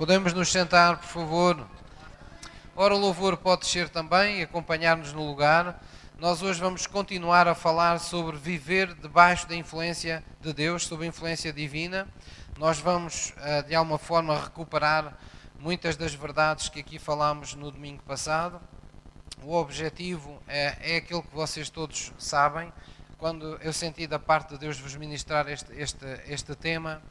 Podemos nos sentar, por favor. Ora, o louvor pode ser também e acompanhar-nos no lugar. Nós hoje vamos continuar a falar sobre viver debaixo da influência de Deus, sob a influência divina. Nós vamos, eh, de alguma forma, recuperar muitas das verdades que aqui falámos no domingo passado. O objetivo é, é aquilo que vocês todos sabem. Quando eu senti da parte de Deus vos ministrar este, este, este tema,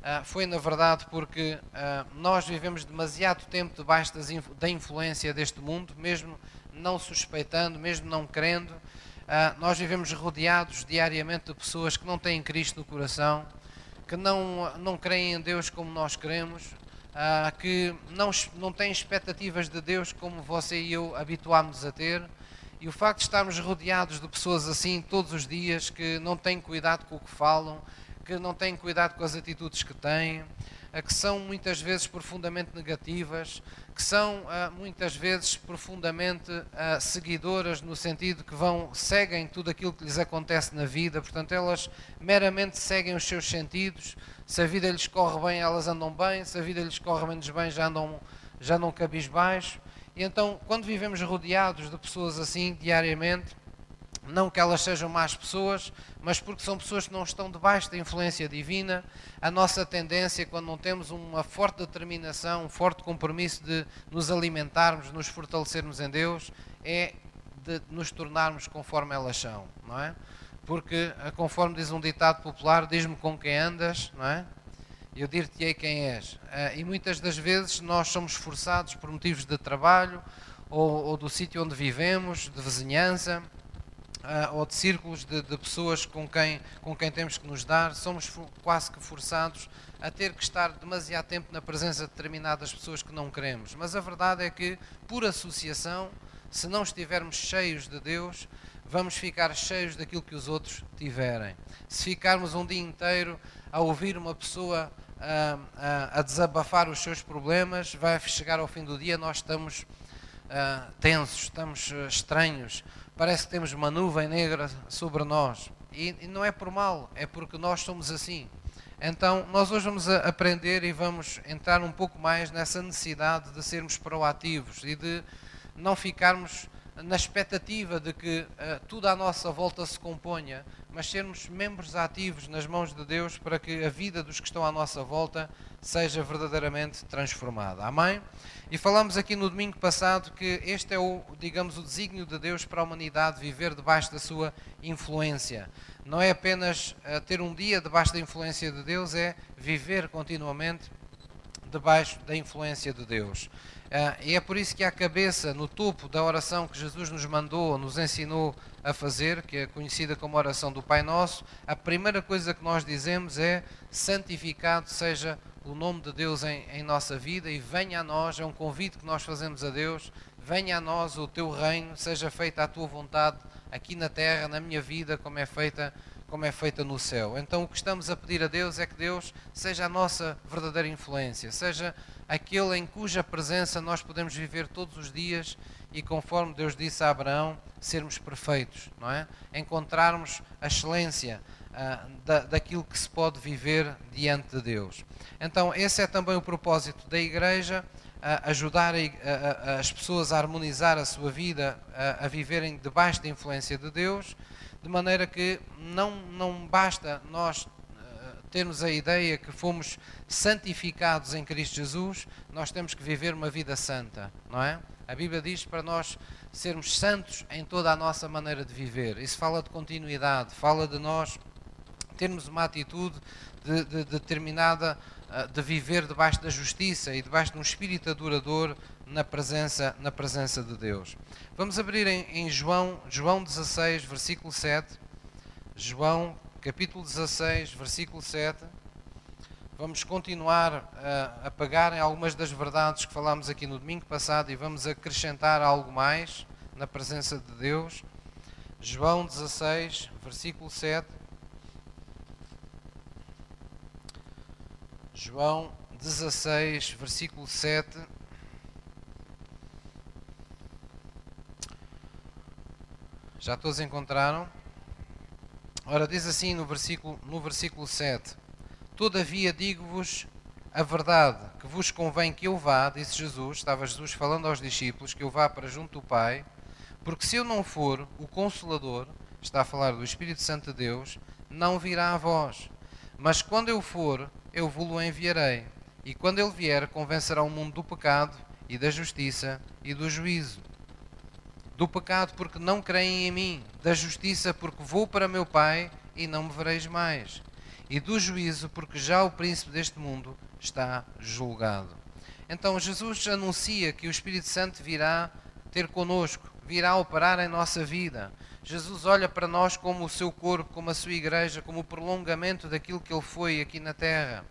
Uh, foi na verdade porque uh, nós vivemos demasiado tempo debaixo da influência deste mundo, mesmo não suspeitando, mesmo não querendo. Uh, nós vivemos rodeados diariamente de pessoas que não têm Cristo no coração, que não, não creem em Deus como nós queremos, que não, não têm expectativas de Deus como você e eu habituámos a ter. E o facto de estarmos rodeados de pessoas assim todos os dias, que não têm cuidado com o que falam, que não têm cuidado com as atitudes que têm, que são muitas vezes profundamente negativas, que são ah, muitas vezes profundamente ah, seguidoras no sentido que vão seguem tudo aquilo que lhes acontece na vida, portanto elas meramente seguem os seus sentidos. Se a vida lhes corre bem, elas andam bem, se a vida lhes corre menos bem, já andam já não cabisbaixo. E então, quando vivemos rodeados de pessoas assim diariamente, não que elas sejam más pessoas, mas porque são pessoas que não estão debaixo da influência divina. A nossa tendência, quando não temos uma forte determinação, um forte compromisso de nos alimentarmos, nos fortalecermos em Deus, é de nos tornarmos conforme elas são, não é? Porque, conforme diz um ditado popular, diz-me com quem andas, não é? Eu dir-te-ei quem és. Eh, e muitas das vezes nós somos forçados por motivos de trabalho ou, ou do sítio onde vivemos, de vizinhança, uh, ou de círculos de, de, pessoas com quem, com quem temos que nos dar, somos quase que forçados a ter que estar demasiado tempo na presença de determinadas pessoas que não queremos. Mas a verdade é que, por associação, se não estivermos cheios de Deus, vamos ficar cheios daquilo que os outros tiverem. Se ficarmos um dia inteiro a ouvir uma pessoa a, a, a desabafar os seus problemas, vai chegar ao fim do dia, nós estamos uh, tensos, estamos uh, estranhos, parece que temos uma nuvem negra sobre nós. E, e, não é por mal, é porque nós somos assim. Então, nós hoje vamos aprender e vamos entrar um pouco mais nessa necessidade de sermos proativos e de não ficarmos na expectativa de que uh, tudo à nossa volta se componha, mas sermos membros ativos nas mãos de Deus para que a vida dos que estão à nossa volta seja verdadeiramente transformada. Amém? E falamos aqui no domingo passado que este é o, digamos, o desígnio de Deus para a humanidade viver debaixo da sua influência. Não é apenas uh, ter um dia debaixo da influência de Deus, é viver continuamente debaixo da influência de Deus. Uh, e é por isso que a cabeça, no topo da oração que Jesus nos mandou, nos ensinou a fazer, que é conhecida como oração do Pai Nosso, a primeira coisa que nós dizemos é: santificado seja o nome de Deus em, em nossa vida e venha a nós, é um convite que nós fazemos a Deus, venha a nós o teu reino, seja feita a tua vontade aqui na terra, na minha vida, como é feita como é feita no céu. Então o que estamos a pedir a Deus é que Deus seja a nossa verdadeira influência, seja aquele em cuja presença nós podemos viver todos os dias e conforme Deus disse a Abraão, sermos perfeitos, não é? Encontrarmos a excelência ah, da, daquilo que se pode viver diante de Deus. Então esse é também o propósito da Igreja, ajudar a, a, as pessoas a harmonizar a sua vida, a, viverem debaixo da influência de Deus, de maneira que não, não basta nós termos a ideia que fomos santificados em Cristo Jesus, nós temos que viver uma vida santa, não é? A Bíblia diz para nós sermos santos em toda a nossa maneira de viver. Isso fala de continuidade, fala de nós termos uma atitude de, de, determinada ah, de viver debaixo da justiça e debaixo de um espírito adorador na presença, na presença de Deus. Vamos abrir em, em João, João 16, versículo 7. João capítulo 16, versículo 7. Vamos continuar a, a pegar em algumas das verdades que falámos aqui no domingo passado e vamos acrescentar algo mais na presença de Deus. João 16, versículo 7. João 16, versículo 7. Já todos encontraram? Ora, diz assim no versículo, no versículo 7: Todavia digo-vos a verdade que vos convém que eu vá, disse Jesus, estava Jesus falando aos discípulos, que eu vá para junto do Pai, porque se eu não for, o Consolador, está a falar do Espírito Santo de Deus, não virá a vós. Mas quando eu for, eu vou-lo enviarei. E quando ele vier, convencerá o mundo do pecado e da justiça e do juízo. Do pecado, porque não creem em mim. Da justiça, porque vou para meu Pai e não me vereis mais. E do juízo, porque já o príncipe deste mundo está julgado. Então Jesus anuncia que o Espírito Santo virá ter conosco, virá operar em nossa vida. Jesus olha para nós como o seu corpo, como a sua igreja, como o prolongamento daquilo que ele foi aqui na terra.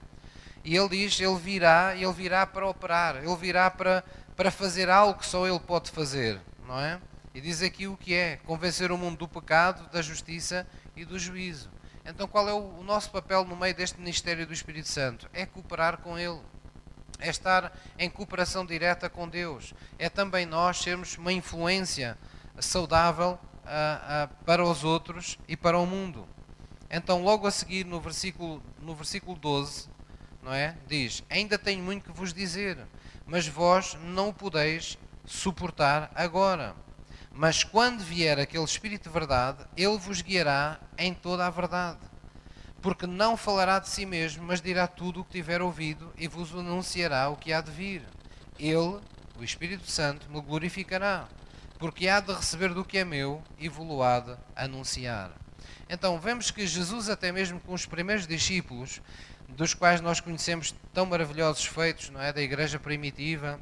E ele diz: Ele virá, ele virá para operar, ele virá para, para fazer algo que só ele pode fazer, não é? E diz aqui o que é: convencer o mundo do pecado, da justiça e do juízo. Então, qual é o nosso papel no meio deste ministério do Espírito Santo? É cooperar com Ele, é estar em cooperação direta com Deus, é também nós sermos uma influência saudável para os outros e para o mundo. Então, logo a seguir, no versículo, no versículo 12, não é? diz: Ainda tenho muito que vos dizer, mas vós não o podeis suportar agora. Mas quando vier aquele Espírito de verdade, ele vos guiará em toda a verdade. Porque não falará de si mesmo, mas dirá tudo o que tiver ouvido e vos anunciará o que há de vir. Ele, o Espírito Santo, me glorificará, porque há de receber do que é meu e vos há de anunciar. Então, vemos que Jesus, até mesmo com os primeiros discípulos, dos quais nós conhecemos tão maravilhosos feitos, não é, da igreja primitiva,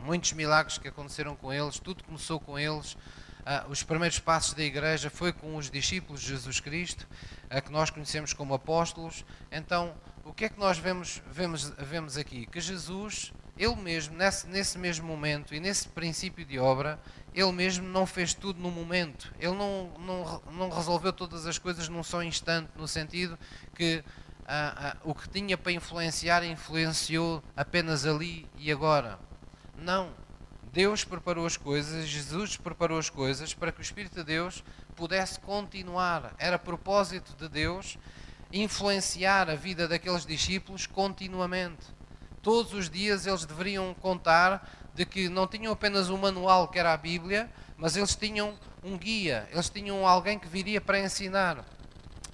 muitos milagres que aconteceram com eles, tudo começou com eles. Ah, os primeiros passos da igreja foi com os discípulos de Jesus Cristo, ah, que nós conhecemos como apóstolos. Então, o que é que nós vemos, vemos, vemos aqui? Que Jesus, ele mesmo, nesse, nesse mesmo momento e nesse princípio de obra, ele mesmo não fez tudo no momento. Ele não, não, não resolveu todas as coisas num só instante, no sentido que ah, ah, o que tinha para influenciar, influenciou apenas ali e agora. Não. Deus preparou as coisas, Jesus preparou as coisas para que o Espírito de Deus pudesse continuar. Era propósito de Deus influenciar a vida daqueles discípulos continuamente. Todos os dias eles deveriam contar de que não tinham apenas um manual que era a Bíblia, mas eles tinham um guia, eles tinham alguém que viria para ensinar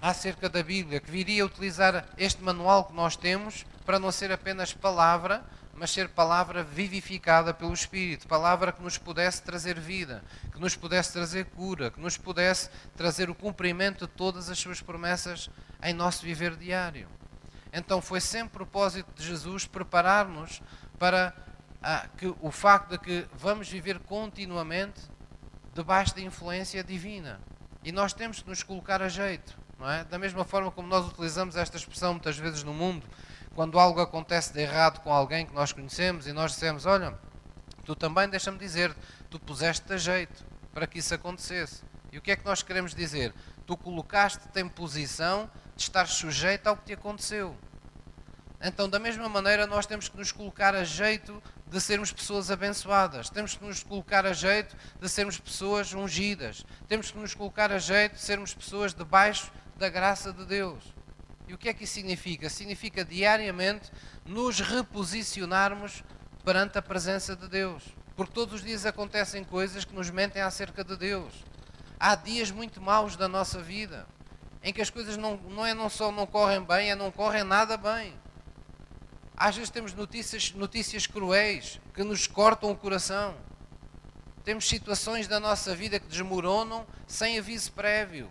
acerca da Bíblia, que viria utilizar este manual que nós temos para não ser apenas palavra, mas ser palavra vivificada pelo Espírito, palavra que nos pudesse trazer vida, que nos pudesse trazer cura, que nos pudesse trazer o cumprimento de todas as suas promessas em nosso viver diário. Então foi sempre propósito de Jesus preparar-nos para ah, que, o facto de que vamos viver continuamente debaixo da influência divina. E nós temos que nos colocar a jeito, não é? Da mesma forma como nós utilizamos esta expressão muitas vezes no mundo, quando algo acontece de errado com alguém que nós conhecemos e nós dissemos: Olha, tu também, deixa-me dizer, tu puseste-te a jeito para que isso acontecesse. E o que é que nós queremos dizer? Tu colocaste-te em posição de estar sujeito ao que te aconteceu. Então, da mesma maneira, nós temos que nos colocar a jeito de sermos pessoas abençoadas, temos que nos colocar a jeito de sermos pessoas ungidas, temos que nos colocar a jeito de sermos pessoas debaixo da graça de Deus. E o que é que isso significa? Significa diariamente nos reposicionarmos perante a presença de Deus. Porque todos os dias acontecem coisas que nos mentem acerca de Deus. Há dias muito maus da nossa vida em que as coisas não, não é não só não correm bem, é não correm nada bem. Às vezes temos notícias, notícias cruéis que nos cortam o coração. Temos situações da nossa vida que desmoronam sem aviso prévio.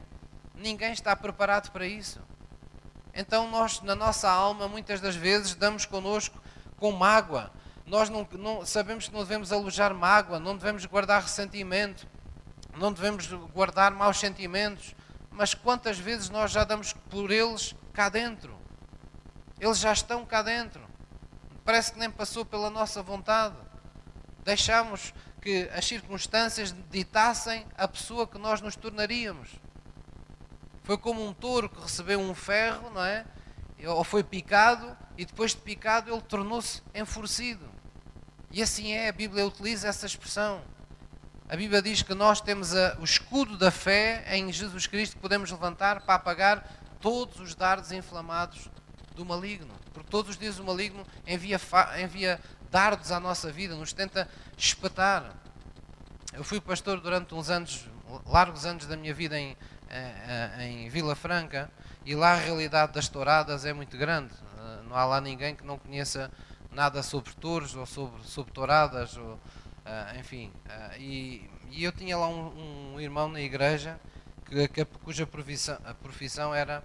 Ninguém está preparado para isso. Então nós, na nossa alma, muitas das vezes damos connosco com mágoa. Nós não, não, sabemos que não devemos alojar mágoa, não devemos guardar ressentimento, não devemos guardar maus sentimentos. Mas quantas vezes nós já damos por eles cá dentro? Eles já estão cá dentro. Parece que nem passou pela nossa vontade. Deixamos que as circunstâncias ditassem a pessoa que nós nos tornaríamos. Foi como um touro que recebeu um ferro, não é? Ou foi picado e depois de picado ele tornou-se enfurecido. E assim é, a Bíblia utiliza essa expressão. A Bíblia diz que nós temos a, o escudo da fé em Jesus Cristo que podemos levantar para apagar todos os dardos inflamados do maligno. Porque todos os dias o maligno envia, envia dardos à nossa vida, nos tenta espetar. Eu fui pastor durante uns anos, largos anos da minha vida em, eh, eh, em Vila Franca e lá a realidade das touradas é muito grande. Eh, não há lá ninguém que não conheça nada sobre touros ou sobre, sobre touradas, ou, enfim. E, e, eu tinha lá um, um irmão na igreja que, que, cuja profissão, a profissão era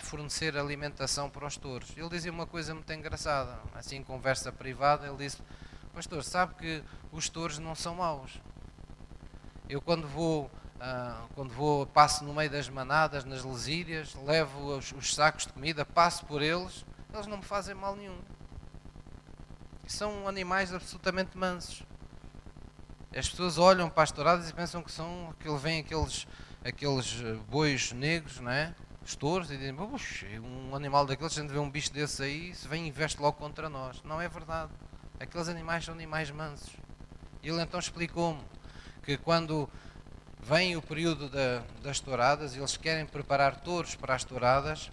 fornecer alimentação para os touros. Ele dizia uma coisa muito engraçada, assim em conversa privada, ele disse, pastor, sabe que os touros não são maus. Eu quando vou Uh, quando vou, passo no meio das manadas, nas lesírias, levo os, os, sacos de comida, passo por eles, eles não me fazem mal nenhum. São animais absolutamente mansos. As pessoas olham para as touradas e pensam que são, que vem aqueles, aqueles eh, bois negros, não é? Os touros, e dizem, um animal daqueles, a gente vê um bicho desse aí, se vem e investe logo contra nós. Não é verdade. Aqueles animais são animais mansos. Ele então explicou-me que quando vem o período da, das touradas, eles querem preparar touros para as touradas,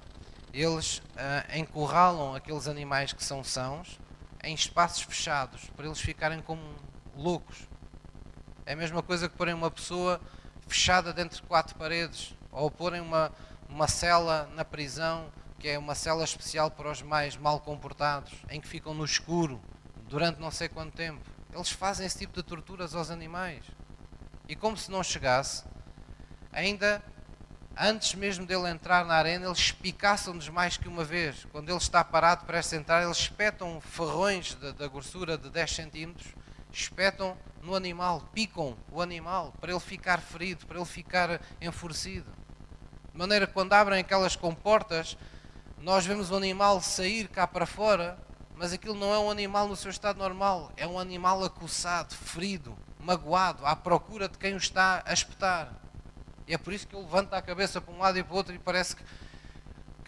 eles uh, encurralam aqueles animais que são sãos em espaços fechados, para eles ficarem como loucos. É a mesma coisa que porem uma pessoa fechada dentro de quatro paredes, ou porem uma, uma cela na prisão, que é uma cela especial para os mais mal comportados, em que ficam no escuro durante não sei quanto tempo. Eles fazem esse tipo de torturas aos animais. E como se não chegasse, ainda antes mesmo dele entrar na arena, eles espicaçam-nos mais que uma vez. Quando ele está parado para entrar, eles espetam ferrões da grossura de 10 centímetros, espetam no animal, picam o animal para ele ficar ferido, para ele ficar enfurecido. De maneira que quando abrem aquelas comportas, nós vemos o animal sair cá para fora, mas aquilo não é um animal no seu estado normal, é um animal acossado, ferido, magoado, à procura de quem o está a espetar. E é por isso que ele levanta a cabeça para um lado e para o outro e parece que,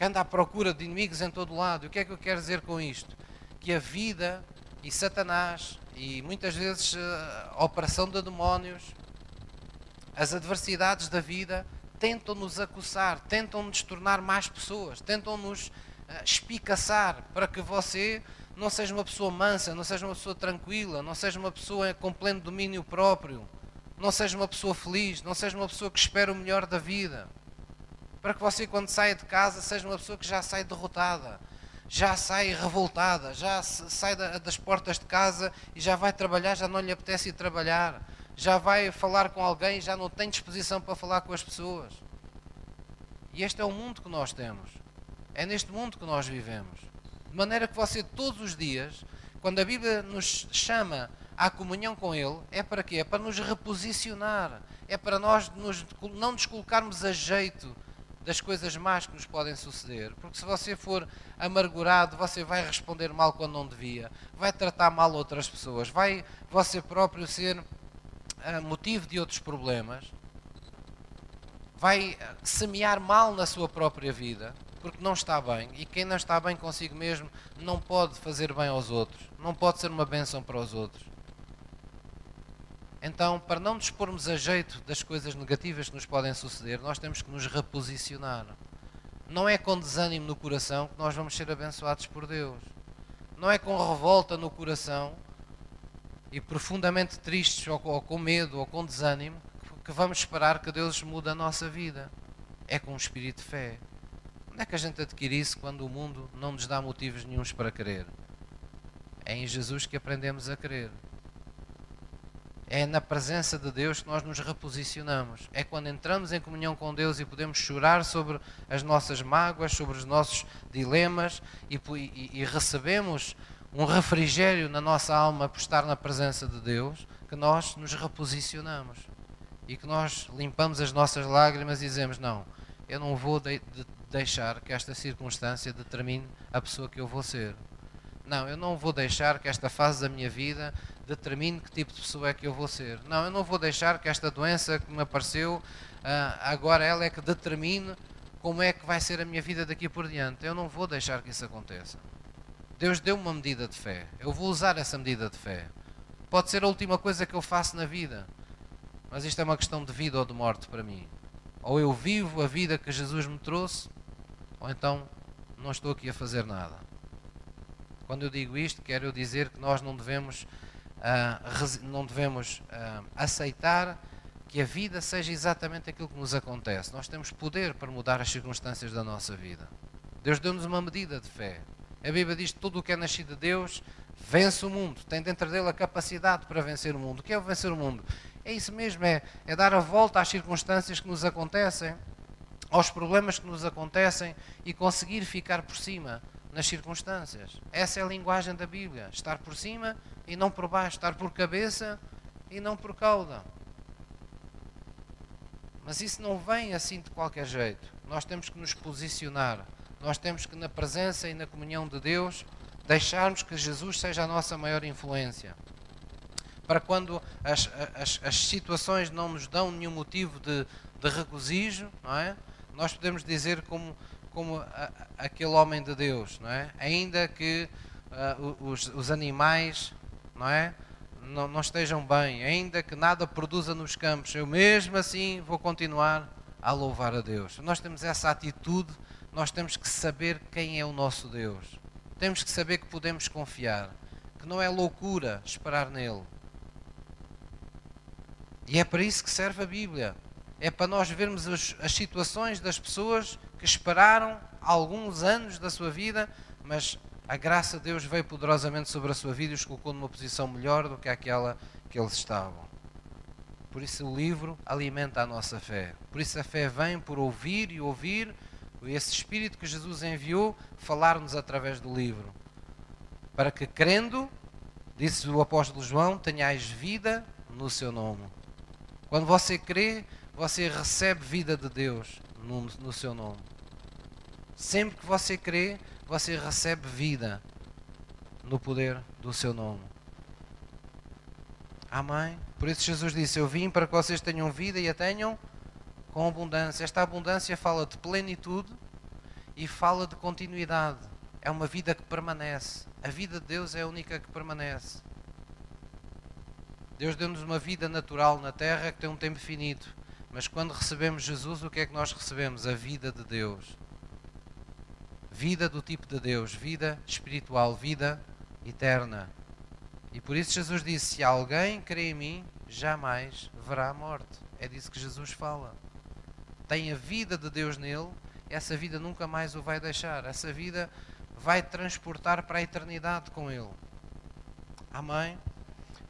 anda à procura de inimigos em todo lado. E o que é que eu quero dizer com isto? Que a vida e Satanás e muitas vezes eh, a operação de demónios, as adversidades da vida tentam nos acossar, tentam nos tornar mais pessoas, tentam nos uh, espicaçar para que você não seja uma pessoa mansa, não seja uma pessoa tranquila, não seja uma pessoa com pleno domínio próprio, não seja uma pessoa feliz, não seja uma pessoa que espera o melhor da vida. Para que você, quando saia de casa, seja uma pessoa que já sai derrotada, já sai revoltada, já sai das portas de casa e já vai trabalhar, já não lhe apetece ir trabalhar, já vai falar com alguém, já não tem disposição para falar com as pessoas. E este é o mundo que nós temos. É neste mundo que nós vivemos. De maneira que você todos os dias, quando a Bíblia nos chama à comunhão com Ele, é para quê? É para nos reposicionar, é para nós nos, não nos colocarmos a jeito das coisas más que nos podem suceder. Porque se você for amargurado, você vai responder mal quando não devia, vai tratar mal outras pessoas, vai você próprio ser uh, motivo de outros problemas, vai semear mal na sua própria vida porque não está bem. E quem não está bem consigo mesmo não pode fazer bem aos outros, não pode ser uma bênção para os outros. Então, para não nos pormos a jeito das coisas negativas que nos podem suceder, nós temos que nos reposicionar. Não é com desânimo no coração que nós vamos ser abençoados por Deus. Não é com revolta no coração e profundamente tristes ou, com medo ou com desânimo que vamos esperar que Deus mude a nossa vida. É com um espírito de fé. Onde é que a gente adquire isso quando o mundo não nos dá motivos nenhums para crer? É em Jesus que aprendemos a crer. É na presença de Deus que nós nos reposicionamos. É quando entramos em comunhão com Deus e podemos chorar sobre as nossas mágoas, sobre os nossos dilemas e, e, e recebemos um refrigério na nossa alma por estar na presença de Deus, que nós nos reposicionamos e que nós limpamos as nossas lágrimas e dizemos: Não, eu não vou de, de, deixar que esta circunstância determine a pessoa que eu vou ser. Não, eu não vou deixar que esta fase da minha vida determine que tipo de pessoa é que eu vou ser. Não, eu não vou deixar que esta doença que me apareceu, ah, agora ela é que determine como é que vai ser a minha vida daqui por diante. Eu não vou deixar que isso aconteça. Deus deu uma medida de fé. Eu vou usar essa medida de fé. Pode ser a última coisa que eu faço na vida, mas isto é uma questão de vida ou de morte para mim. Ou eu vivo a vida que Jesus me trouxe, ou então não estou aqui a fazer nada. Quando eu digo isto, quero dizer que nós não devemos, uh, não devemos uh, aceitar que a vida seja exatamente aquilo que nos acontece. Nós temos poder para mudar as circunstâncias da nossa vida. Deus deu-nos uma medida de fé. A Bíblia diz que tudo o que é nascido de Deus vence o mundo, tem dentro dele a capacidade para vencer o mundo. O que é vencer o mundo? É isso mesmo, é, é dar a volta às circunstâncias que nos acontecem, aos problemas que nos acontecem e conseguir ficar por cima nas circunstâncias. Essa é a linguagem da Bíblia: estar por cima e não por baixo, estar por cabeça e não por cauda. Mas isso não vem assim de qualquer jeito. Nós temos que nos posicionar. Nós temos que, na presença e na comunhão de Deus, deixarmos que Jesus seja a nossa maior influência. Para quando as, as, as situações não nos dão nenhum motivo de, de regozijo, é? nós podemos dizer como, como a, aquele homem de Deus, é? ainda que uh, os, os, animais não, é? Não, não estejam bem, ainda que nada produza nos campos, eu mesmo assim vou continuar a louvar a Deus. Nós temos essa atitude, nós temos que saber quem é o nosso Deus temos que saber que podemos confiar, que não é loucura esperar nele. E é para isso que serve a Bíblia. É para nós vermos as, as situações das pessoas que esperaram alguns anos da sua vida, mas a graça de Deus veio poderosamente sobre a sua vida e os colocou numa posição melhor do que aquela que eles estavam. Por isso o livro alimenta a nossa fé. Por isso a fé vem por ouvir e ouvir esse Espírito que Jesus enviou, falar-nos através do livro. Para que, crendo, disse o apóstolo João, tenhais vida no seu nome. Quando você crê, você recebe vida de Deus no, no seu nome. Sempre que você crê, você recebe vida no poder do seu nome. Amém? Por isso Jesus disse: Eu vim para que vocês tenham vida e a tenham com abundância. Esta abundância fala de plenitude e fala de continuidade. É uma vida que permanece. A vida de Deus é a única que permanece. Deus deu-nos uma vida natural na terra que tem um tempo finito. Mas quando recebemos Jesus, o que é que nós recebemos? A vida de Deus. Vida do tipo de Deus, vida espiritual, vida eterna. E por isso Jesus disse: Se alguém crê em mim, jamais verá a morte. É disso que Jesus fala tem a vida de Deus nele, essa vida nunca mais o vai deixar. Essa vida vai transportar para a eternidade com ele. Amém?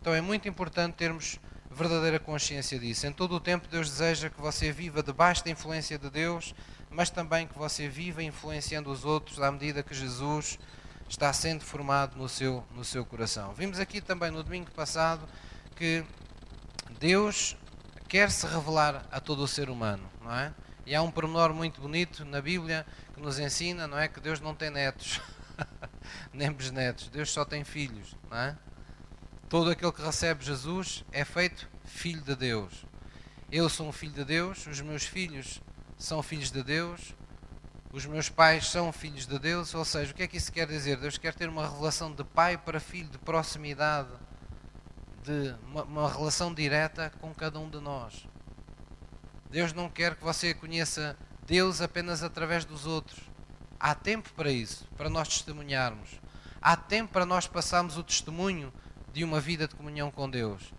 Então é muito importante termos verdadeira consciência disso. Em todo o tempo, Deus deseja que você viva debaixo da influência de Deus, mas também que você viva influenciando os outros à medida que Jesus está sendo formado no seu, no seu coração. Vimos aqui também no domingo passado que Deus quer se revelar a todo o ser humano, não é? E há um pormenor muito bonito na Bíblia que nos ensina, não é? Que Deus não tem netos, nem bisnetos, Deus só tem filhos, não é? Todo aquele que recebe Jesus é feito filho de Deus. Eu sou um filho de Deus, os meus filhos são filhos de Deus, os meus pais são filhos de Deus, ou seja, o que é que isso quer dizer? Deus quer ter uma relação de pai para filho, de proximidade de uma, uma relação direta com cada um de nós. Deus não quer que você conheça Deus apenas através dos outros. Há tempo para isso, para nós testemunharmos. Há tempo para nós passarmos o testemunho de uma vida de comunhão com Deus.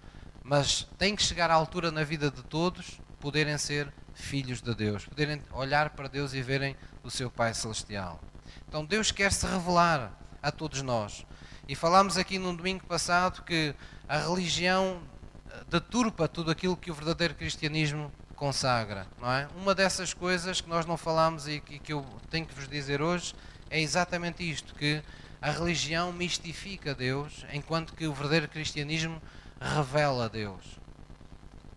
Mas tem que chegar à altura na vida de todos poderem ser filhos de Deus, poderem olhar para Deus e verem o seu Pai Celestial. Então Deus quer se revelar a todos nós. E falámos aqui no domingo passado que a religião eh, deturpa tudo aquilo que o verdadeiro cristianismo consagra, não é? Uma dessas coisas que nós não falámos e que eu tenho que vos dizer hoje é exatamente isto, que a religião mistifica Deus, enquanto que o verdadeiro cristianismo revela Deus.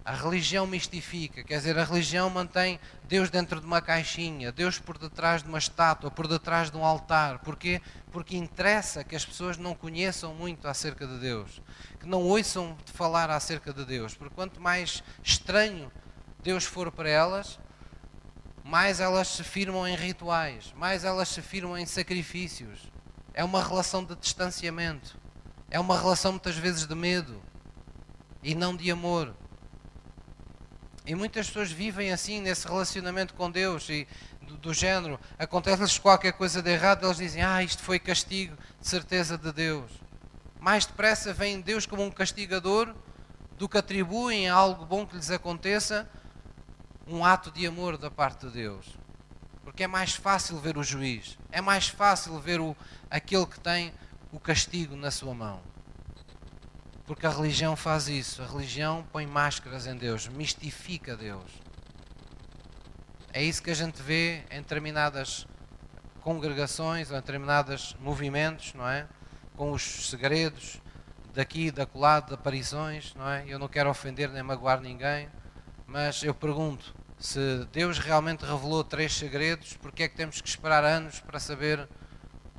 A religião mistifica, quer dizer, a religião mantém Deus dentro de uma caixinha, Deus por detrás de uma estátua, por detrás de um altar. Porquê? Porque interessa que as pessoas não conheçam muito acerca de Deus, que não ouçam falar acerca de Deus, porque quanto mais estranho Deus for para elas, mais elas se firmam em rituais, mais elas se firmam em sacrifícios. É uma relação de distanciamento, é uma relação muitas vezes de medo e não de amor. E muitas pessoas vivem assim, nesse relacionamento com Deus, e do, do género, acontece-lhes qualquer coisa de errado, eles dizem: Ah, isto foi castigo de certeza de Deus. Mais depressa vem Deus como um castigador do que atribuem a algo bom que lhes aconteça um ato de amor da parte de Deus. Porque é mais fácil ver o juiz, é mais fácil ver o, aquele que tem o castigo na sua mão. Porque a religião faz isso. A religião põe máscaras em Deus, mistifica Deus. É isso que a gente vê em determinadas congregações ou em determinados movimentos, não é? Com os segredos daqui, da colado, de aparições, não é? Eu não quero ofender nem magoar ninguém, mas eu pergunto: se Deus realmente revelou três segredos, porque é que temos que esperar anos para saber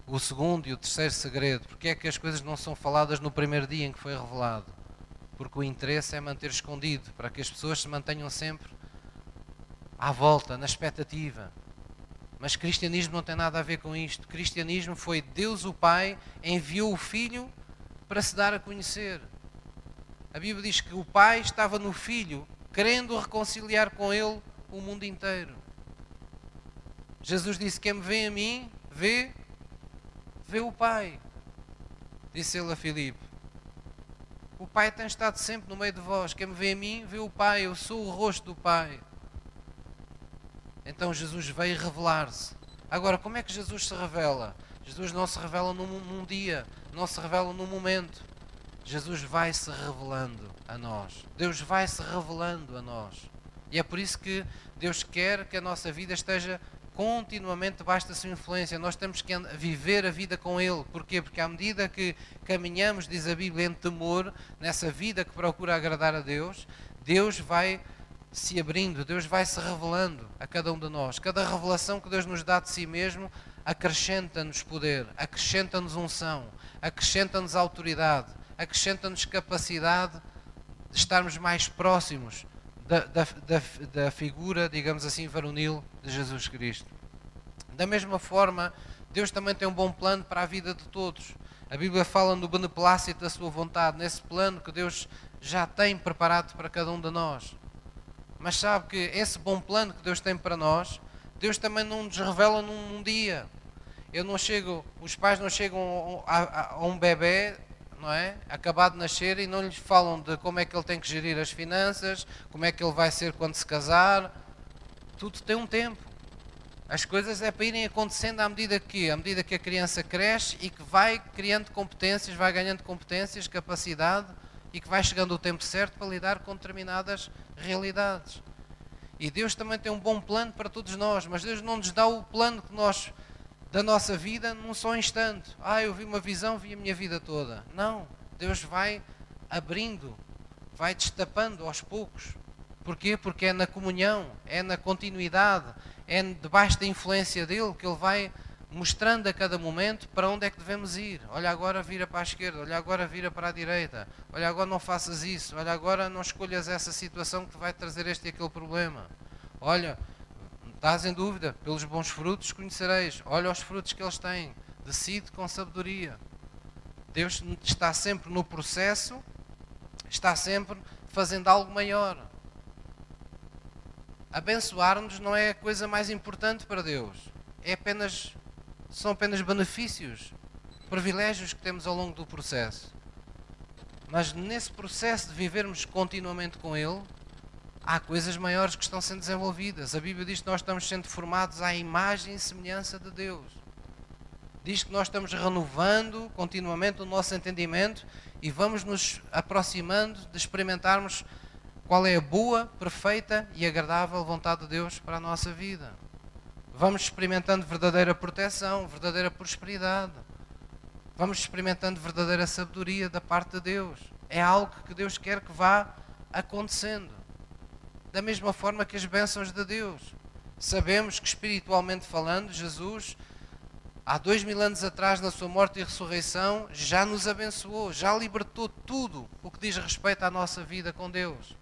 o segundo e o terceiro segredo? Porque é que as coisas não são faladas no primeiro dia em que foi revelado? Porque o interesse é manter escondido, para que as pessoas se mantenham sempre à volta, na expectativa. Mas cristianismo não tem nada a ver com isto. Cristianismo foi Deus o Pai enviou o Filho para se dar a conhecer. A Bíblia diz que o Pai estava no Filho, querendo reconciliar com Ele o mundo inteiro. Jesus disse: Quem me vê a mim, vê vê o Pai. Disse ele a Filipe. O Pai tem estado sempre no meio de vós. Quem me vê a mim, vê o Pai. Eu sou o rosto do Pai. Então Jesus veio revelar-se. Agora, como é que Jesus se revela? Jesus não se revela num, num dia, não se revela num momento. Jesus vai se revelando a nós. Deus vai se revelando a nós. E é por isso que Deus quer que a nossa vida esteja continuamente debaixo da sua influência. Nós temos que viver a vida com Ele. Porquê? Porque à medida que caminhamos, diz a Bíblia, em temor, nessa vida que procura agradar a Deus, Deus vai se abrindo, Deus vai se revelando a cada um de nós. Cada revelação que Deus nos dá de si mesmo acrescenta-nos poder, acrescenta-nos unção, acrescenta-nos autoridade, acrescenta-nos capacidade de estarmos mais próximos da, da, da, da figura, digamos assim, varonil de Jesus Cristo. Da mesma forma, Deus também tem um bom plano para a vida de todos. A Bíblia fala no beneplácito da sua vontade, nesse plano que Deus já tem preparado para cada um de nós. Mas sabe que esse bom plano que Deus tem para nós, Deus também não nos revela num, num dia. Eu não chego, os pais não chegam a, a, a um bebê não é? Acabado de nascer e não lhes falam de como é que ele tem que gerir as finanças, como é que ele vai ser quando se casar. Tudo tem um tempo. As coisas é para irem acontecendo à medida que, à medida que a criança cresce e que vai criando competências, vai ganhando competências, capacidade e que vai chegando o tempo certo para lidar com determinadas realidades. E Deus também tem um bom plano para todos nós, mas Deus não nos dá o plano que nós da nossa vida num só instante. Ah, eu vi uma visão, vi a minha vida toda. Não. Deus vai abrindo, vai destapando aos poucos. Porquê? Porque é na comunhão, é na continuidade, é debaixo da influência dele que ele vai mostrando a cada momento para onde é que devemos ir. Olha agora vira para a esquerda, olha agora vira para a direita, olha agora não faças isso, olha agora não escolhas essa situação que vai trazer este e aquele problema. Olha, Estás em dúvida? Pelos bons frutos conhecereis. Olha os frutos que eles têm. Decide com sabedoria. Deus está sempre no processo, está sempre fazendo algo maior. Abençoar-nos não é a coisa mais importante para Deus. É apenas, são apenas benefícios, privilégios que temos ao longo do processo. Mas nesse processo de vivermos continuamente com Ele, há coisas maiores que estão sendo desenvolvidas. A Bíblia diz que nós estamos sendo formados à imagem e semelhança de Deus. Diz que nós estamos renovando continuamente o nosso entendimento e vamos nos aproximando de experimentarmos qual é a boa, perfeita e agradável vontade de Deus para a nossa vida. Vamos experimentando verdadeira proteção, verdadeira prosperidade. Vamos experimentando verdadeira sabedoria da parte de Deus. É algo que Deus quer que vá acontecendo da mesma forma que as bênçãos de Deus. Sabemos que, espiritualmente falando, Jesus, há dois mil anos atrás, na sua morte e ressurreição, já nos abençoou, já libertou tudo o que diz respeito à nossa vida com Deus.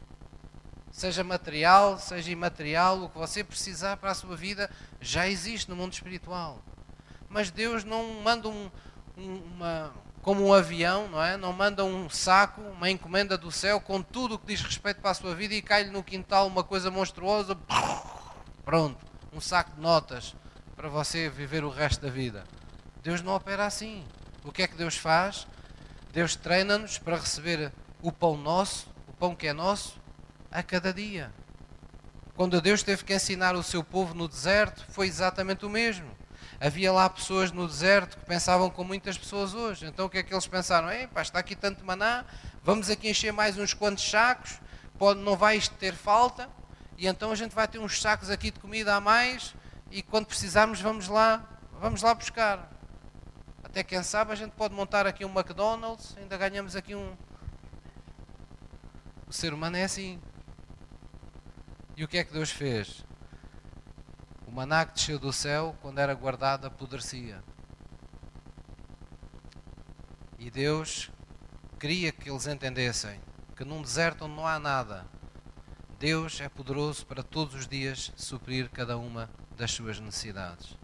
Seja material, seja imaterial, o que você precisar para a sua vida já existe no mundo espiritual. Mas Deus não manda um, um, uma, como um avião, não é? Não manda um saco, uma encomenda do céu com tudo o que diz respeito para a sua vida e cai-lhe no quintal uma coisa monstruosa. Pronto, um saco de notas para você viver o resto da vida. Deus não opera assim. O que é que Deus faz? Deus treina-nos para receber o pão nosso, o pão que é nosso, a cada dia. Quando Deus teve que ensinar o seu povo no deserto, foi exatamente o mesmo. Havia lá pessoas no deserto que pensavam como muitas pessoas hoje. Então o que é que eles pensaram? Ei, pá, está aqui tanto maná, vamos aqui encher mais uns quantos sacos, pode, não vai ter falta, e então a gente vai ter uns sacos aqui de comida a mais, e quando precisarmos vamos lá, vamos lá buscar. Até quem sabe a gente pode montar aqui um McDonald's, ainda ganhamos aqui um. O ser humano é assim. E o que é que Deus fez? O maná que desceu do céu, quando era guardado, apodrecia. E Deus queria que eles entendessem que num deserto onde não há nada, Deus é poderoso para todos os dias suprir cada uma das suas necessidades.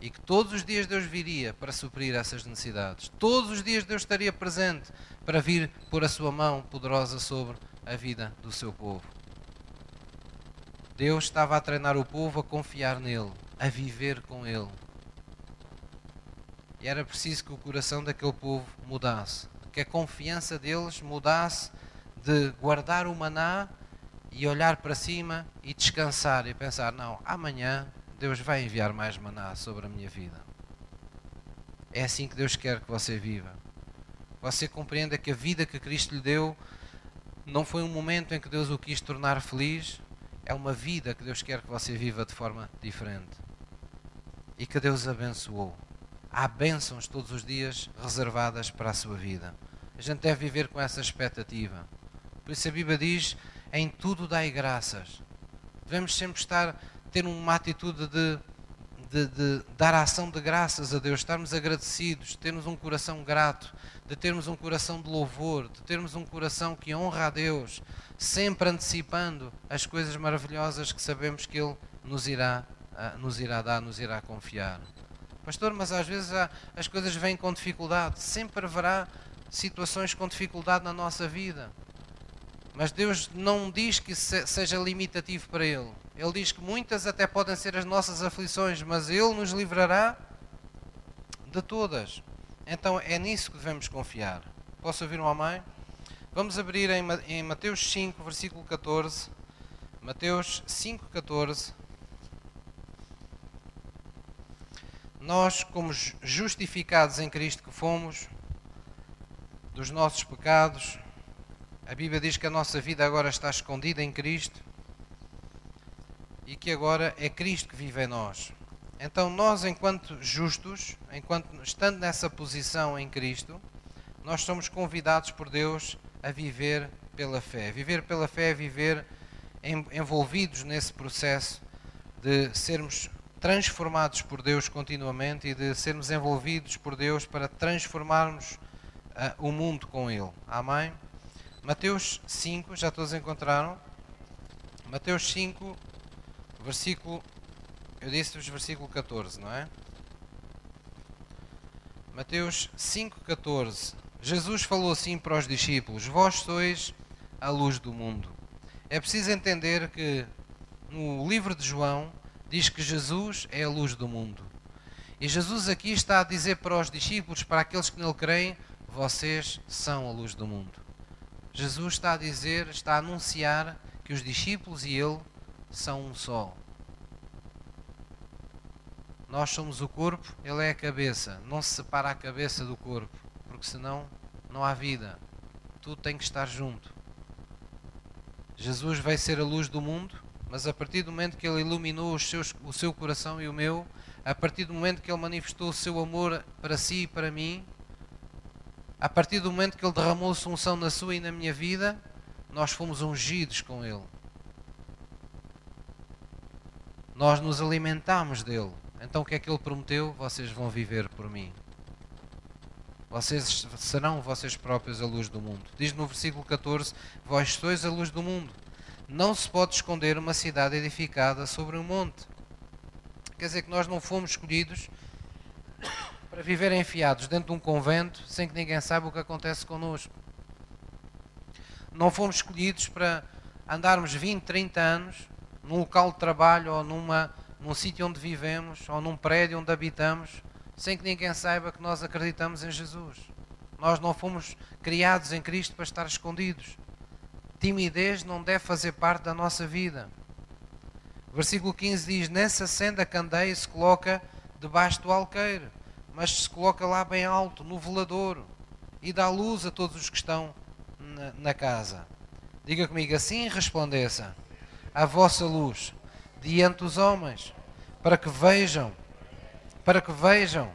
E que todos os dias Deus viria para suprir essas necessidades. Todos os dias Deus estaria presente para vir pôr a sua mão poderosa sobre a vida do seu povo. Deus estava a treinar o povo a confiar nele, a viver com ele. E era preciso que o coração daquele povo mudasse, que a confiança deles mudasse de guardar o maná e olhar para cima e descansar e pensar: não, amanhã Deus vai enviar mais maná sobre a minha vida. É assim que Deus quer que você viva. Você compreenda que a vida que Cristo lhe deu não foi um momento em que Deus o quis tornar feliz, é uma vida que Deus quer que você viva de forma diferente. E que Deus abençoou. Há bênçãos todos os dias reservadas para a sua vida. A gente deve viver com essa expectativa. Por isso a Bíblia diz: em tudo dai graças. Devemos sempre estar, ter uma atitude de, de, de dar ação de graças a Deus, estarmos agradecidos, termos um coração grato, de termos um coração de louvor, de termos um coração que honra a Deus, sempre antecipando as coisas maravilhosas que sabemos que Ele nos irá, ah, nos irá dar, nos irá confiar. Pastor, mas às vezes as coisas vêm com dificuldade, sempre haverá situações com dificuldade na nossa vida. Mas Deus não diz que seja limitativo para Ele. Ele diz que muitas até podem ser as nossas aflições, mas Ele nos livrará de todas. Então é nisso que devemos confiar. Posso ouvir um amém? Vamos abrir em Mateus 5, versículo 14. Mateus 5, 14. Nós, como justificados em Cristo que fomos, dos nossos pecados, a Bíblia diz que a nossa vida agora está escondida em Cristo e que agora é Cristo que vive em nós. Então, nós, enquanto justos, enquanto estando nessa posição em Cristo, nós somos convidados por Deus a viver pela fé. Viver pela fé é viver envolvidos nesse processo de sermos transformados por Deus continuamente e de sermos envolvidos por Deus para transformarmos uh, o mundo com Ele. Amém? Mateus 5, já todos encontraram? Mateus 5, versículo. Eu disse-vos versículo 14, não é? Mateus 5, 14. Jesus falou assim para os discípulos: Vós sois a luz do mundo. É preciso entender que no livro de João diz que Jesus é a luz do mundo. E Jesus aqui está a dizer para os discípulos, para aqueles que nele creem, vocês são a luz do mundo. Jesus está a dizer, está a anunciar que os discípulos e ele são um só. Nós somos o corpo, ele é a cabeça. Não se separa a cabeça do corpo, porque senão não há vida. Tudo tem que estar junto. Jesus vai ser a luz do mundo, mas a partir do momento que ele iluminou seus, o seu coração e o meu, a partir do momento que ele manifestou o seu amor para si e para mim, a partir do momento que Ele derramou sua unção na sua e na minha vida, nós fomos ungidos com Ele. Nós nos alimentamos dele. Então o que é que Ele prometeu? Vocês vão viver por mim. Vocês serão vocês próprios a luz do mundo. Diz no versículo 14: Vós sois a luz do mundo. Não se pode esconder uma cidade edificada sobre um monte. Quer dizer que nós não fomos escolhidos para viver enfiados dentro de um convento sem que ninguém saiba o que acontece connosco. Não fomos escolhidos para andarmos 20, 30 anos num local de trabalho ou numa, num sítio onde vivemos ou num prédio onde habitamos, sem que ninguém saiba que nós acreditamos em Jesus. Nós não fomos criados em Cristo para estar escondidos. Timidez não deve fazer parte da nossa vida. Versículo 15 diz: Nessa senda candeia se coloca debaixo do alqueire, mas se coloca lá bem alto, no veladouro, e dá luz a todos os que estão na, na casa. Diga comigo assim: resplandeça a vossa luz diante dos homens, para que vejam, para que vejam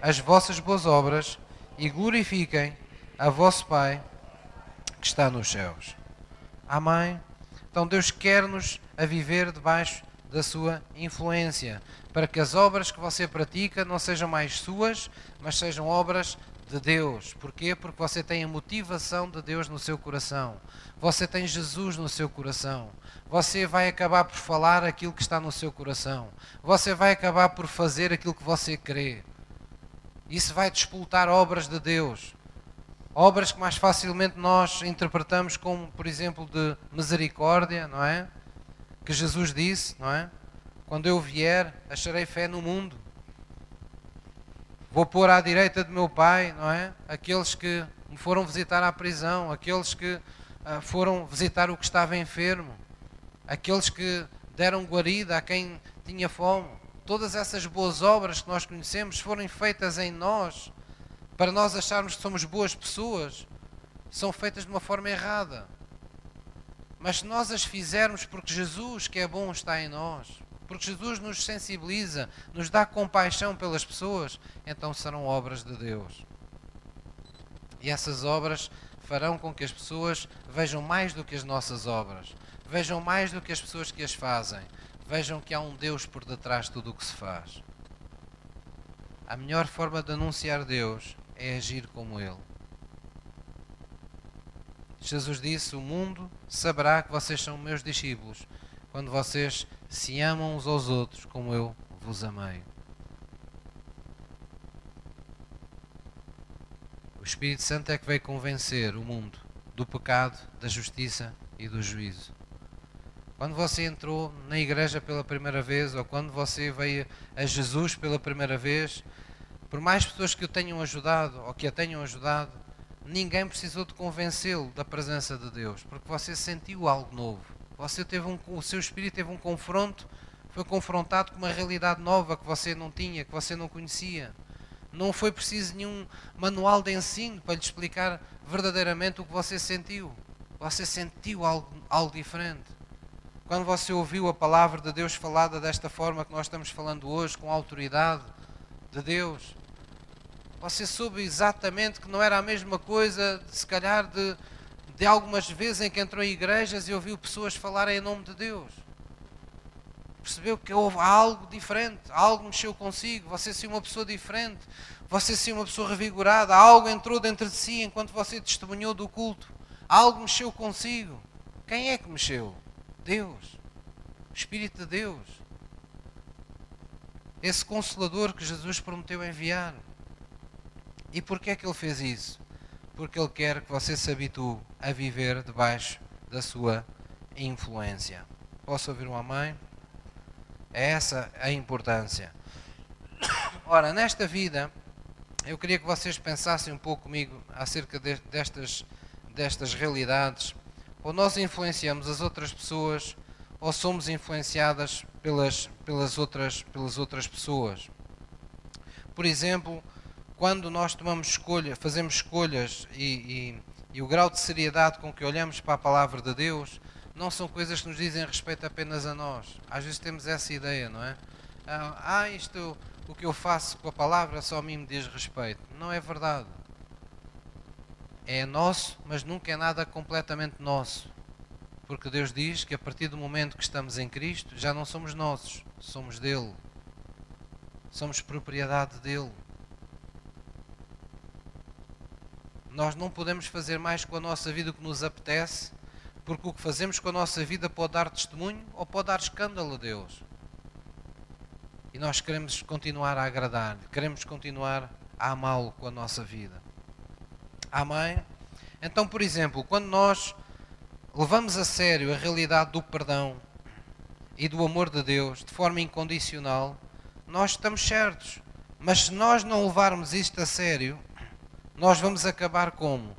as vossas boas obras e glorifiquem a vosso Pai que está nos céus. Amém. Então Deus quer-nos a viver debaixo da sua influência, para que as obras que você pratica não sejam mais suas, mas sejam obras de Deus. Porquê? Porque você tem a motivação de Deus no seu coração. Você tem Jesus no seu coração. Você vai acabar por falar aquilo que está no seu coração. Você vai acabar por fazer aquilo que você crê. Isso vai despoltar obras de Deus. Obras que mais facilmente nós interpretamos como, por exemplo, de misericórdia, não é? Que Jesus disse, não é? Quando eu vier, acharei fé no mundo. Vou pôr à direita de meu pai, não é? Aqueles que me foram visitar à prisão, aqueles que uh, foram visitar o que estava enfermo, aqueles que deram guarida a quem tinha fome. Todas essas boas obras que nós conhecemos foram feitas em nós para nós acharmos que somos boas pessoas, são feitas de uma forma errada. Mas se nós as fizermos porque Jesus, que é bom, está em nós, porque Jesus nos sensibiliza, nos dá compaixão pelas pessoas, então serão obras de Deus. E essas obras farão com que as pessoas vejam mais do que as nossas obras, vejam mais do que as pessoas que as fazem, vejam que há um Deus por detrás de tudo o que se faz. A melhor forma de anunciar Deus é agir como Ele. Jesus disse: O mundo saberá que vocês são meus discípulos quando vocês se amam uns aos outros como eu vos amei. O Espírito Santo é que veio convencer o mundo do pecado, da justiça e do juízo. Quando você entrou na igreja pela primeira vez, ou quando você veio a Jesus pela primeira vez, por mais pessoas que o tenham ajudado ou que a tenham ajudado, ninguém precisou de convencê-lo da presença de Deus, porque você sentiu algo novo. Você teve um, o seu espírito teve um confronto, foi confrontado com uma realidade nova que você não tinha, que você não conhecia. Não foi preciso nenhum manual de ensino para lhe explicar verdadeiramente o que você sentiu. Você sentiu algo, algo diferente. Quando você ouviu a palavra de Deus falada desta forma que nós estamos falando hoje, com a autoridade de Deus, você soube exatamente que não era a mesma coisa, se calhar, de de algumas vezes em que entrou em igrejas e ouviu pessoas falarem em nome de Deus. Percebeu que houve algo diferente, algo mexeu consigo, você se uma pessoa diferente, você se uma pessoa revigorada, algo entrou dentro de si enquanto você testemunhou do culto, algo mexeu consigo. Quem é que mexeu? Deus, o Espírito de Deus, esse consolador que Jesus prometeu enviar. E porquê é que ele fez isso? Porque Ele quer que você se habitue a viver debaixo da sua influência. Posso ouvir uma mãe? É essa a importância. Ora, nesta vida, eu queria que vocês pensassem um pouco comigo acerca de, destas, destas realidades. Ou nós influenciamos as outras pessoas, ou somos influenciadas pelas, pelas, outras, pelas outras pessoas. Por exemplo, quando nós tomamos escolha, fazemos escolhas e, e, e, o grau de seriedade com que olhamos para a palavra de Deus, não são coisas que nos dizem respeito apenas a nós. Às vezes temos essa ideia, não é? Ah, ah isto, o que eu faço com a palavra só a mim me diz respeito. Não é verdade. É nosso, mas nunca é nada completamente nosso. Porque Deus diz que a partir do momento que estamos em Cristo, já não somos nossos, somos dele. Somos propriedade dele. Nós não podemos fazer mais com a nossa vida o que nos apetece, porque o que fazemos com a nossa vida pode dar testemunho ou pode dar escândalo a Deus. E nós queremos continuar a agradar, queremos continuar a amá-lo com a nossa vida. Amém? Então, por exemplo, quando nós levamos a sério a realidade do perdão, e do amor de Deus de forma incondicional, nós estamos certos. Mas se nós não levarmos isto a sério, nós vamos acabar como?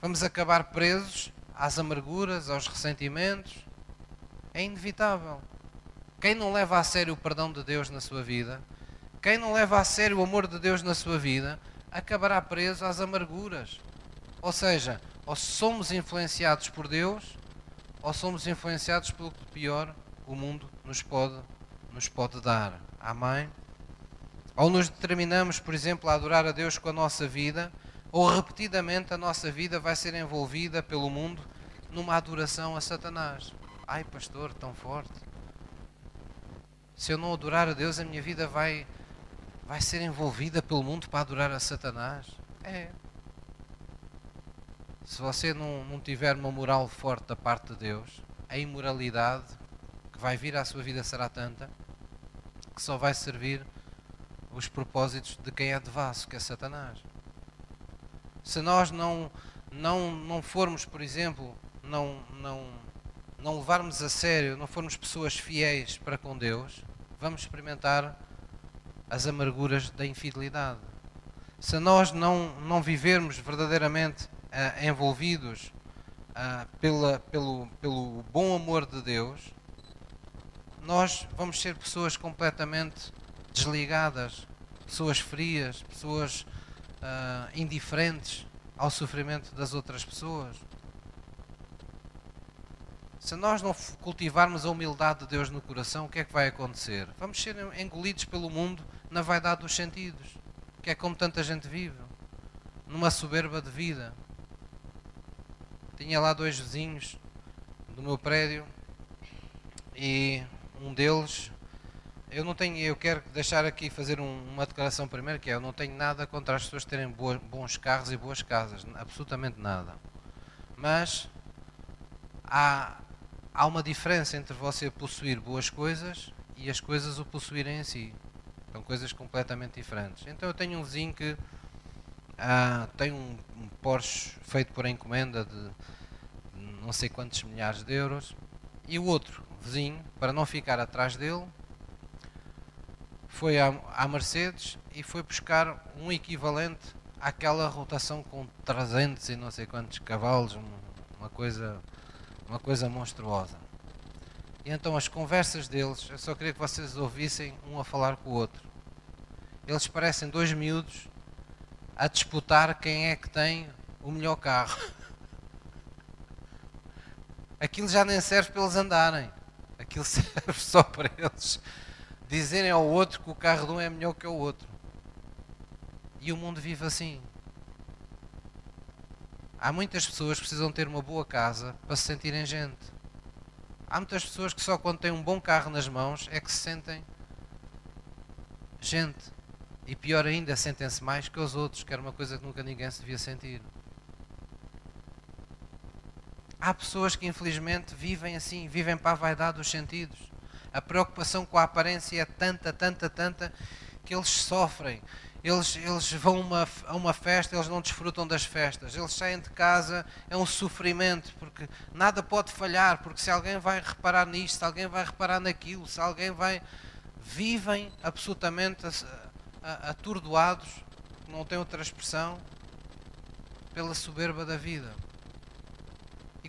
Vamos acabar presos às amarguras, aos ressentimentos. É inevitável. Quem não leva a sério o perdão de Deus na sua vida, quem não leva a sério o amor de Deus na sua vida, acabará preso às amarguras. Ou seja, ou somos influenciados por Deus, ou somos influenciados pelo que pior o mundo nos pode, nos pode dar. Amém? Ou nos determinamos, por exemplo, a adorar a Deus com a nossa vida, ou repetidamente a nossa vida vai ser envolvida pelo mundo numa adoração a Satanás. Ai, pastor, tão forte. Se eu não adorar a Deus, a minha vida vai, vai ser envolvida pelo mundo para adorar a Satanás. É. Se você não, não tiver uma moral forte da parte de Deus, a imoralidade que vai vir à sua vida será tanta que só vai servir os propósitos de quem é devasso, que é Satanás. Se nós não, não, não formos, por exemplo, não, não, não levarmos a sério, não formos pessoas fiéis para com Deus, vamos experimentar as amarguras da infidelidade. Se nós não, não vivermos verdadeiramente uh, envolvidos uh, pela, pelo, pelo bom amor de Deus, nós vamos ser pessoas completamente desligadas, pessoas frias, pessoas uh, indiferentes ao sofrimento das outras pessoas. Se nós não cultivarmos a humildade de Deus no coração, o que é que vai acontecer? Vamos ser engolidos pelo mundo na vaidade dos sentidos, que é como tanta gente vive, numa soberba de vida. Tinha lá dois vizinhos do meu prédio e um deles eu não tenho, eu quero deixar aqui fazer um, uma declaração primeiro que é, eu não tenho nada contra as pessoas terem boas, bons carros e boas casas, absolutamente nada. Mas há, há uma diferença entre você possuir boas coisas e as coisas o possuírem em si. São coisas completamente diferentes. Então eu tenho um vizinho que ah, tem um, um Porsche feito por encomenda de não sei quantos milhares de euros e o outro vizinho, para não ficar atrás dele, foi à, Mercedes e foi buscar um equivalente àquela rotação com 300 e não sei quantos cavalos, uma coisa, uma coisa monstruosa. E então as conversas deles, eu só queria que vocês ouvissem um a falar com o outro. Eles parecem dois miúdos a disputar quem é que tem o melhor carro. Aquilo já nem serve para eles andarem. Aquilo serve só para eles dizerem ao outro que o carro de um é melhor que o outro. E o mundo vive assim. Há muitas pessoas que precisam ter uma boa casa para se sentirem gente. Há muitas pessoas que só quando têm um bom carro nas mãos é que se sentem gente. E pior ainda, sentem-se mais que os outros, que era uma coisa que nunca ninguém se devia sentir. Há pessoas que infelizmente vivem assim, vivem para a vaidade dos sentidos. A preocupação com a aparência é tanta, tanta, tanta que eles sofrem. Eles, eles vão uma, a uma festa, eles não desfrutam das festas. Eles saem de casa, é um sofrimento, porque nada pode falhar, porque se alguém vai reparar nisto, se alguém vai reparar naquilo, se alguém vai. Vivem absolutamente atordoados, não tem outra expressão, pela soberba da vida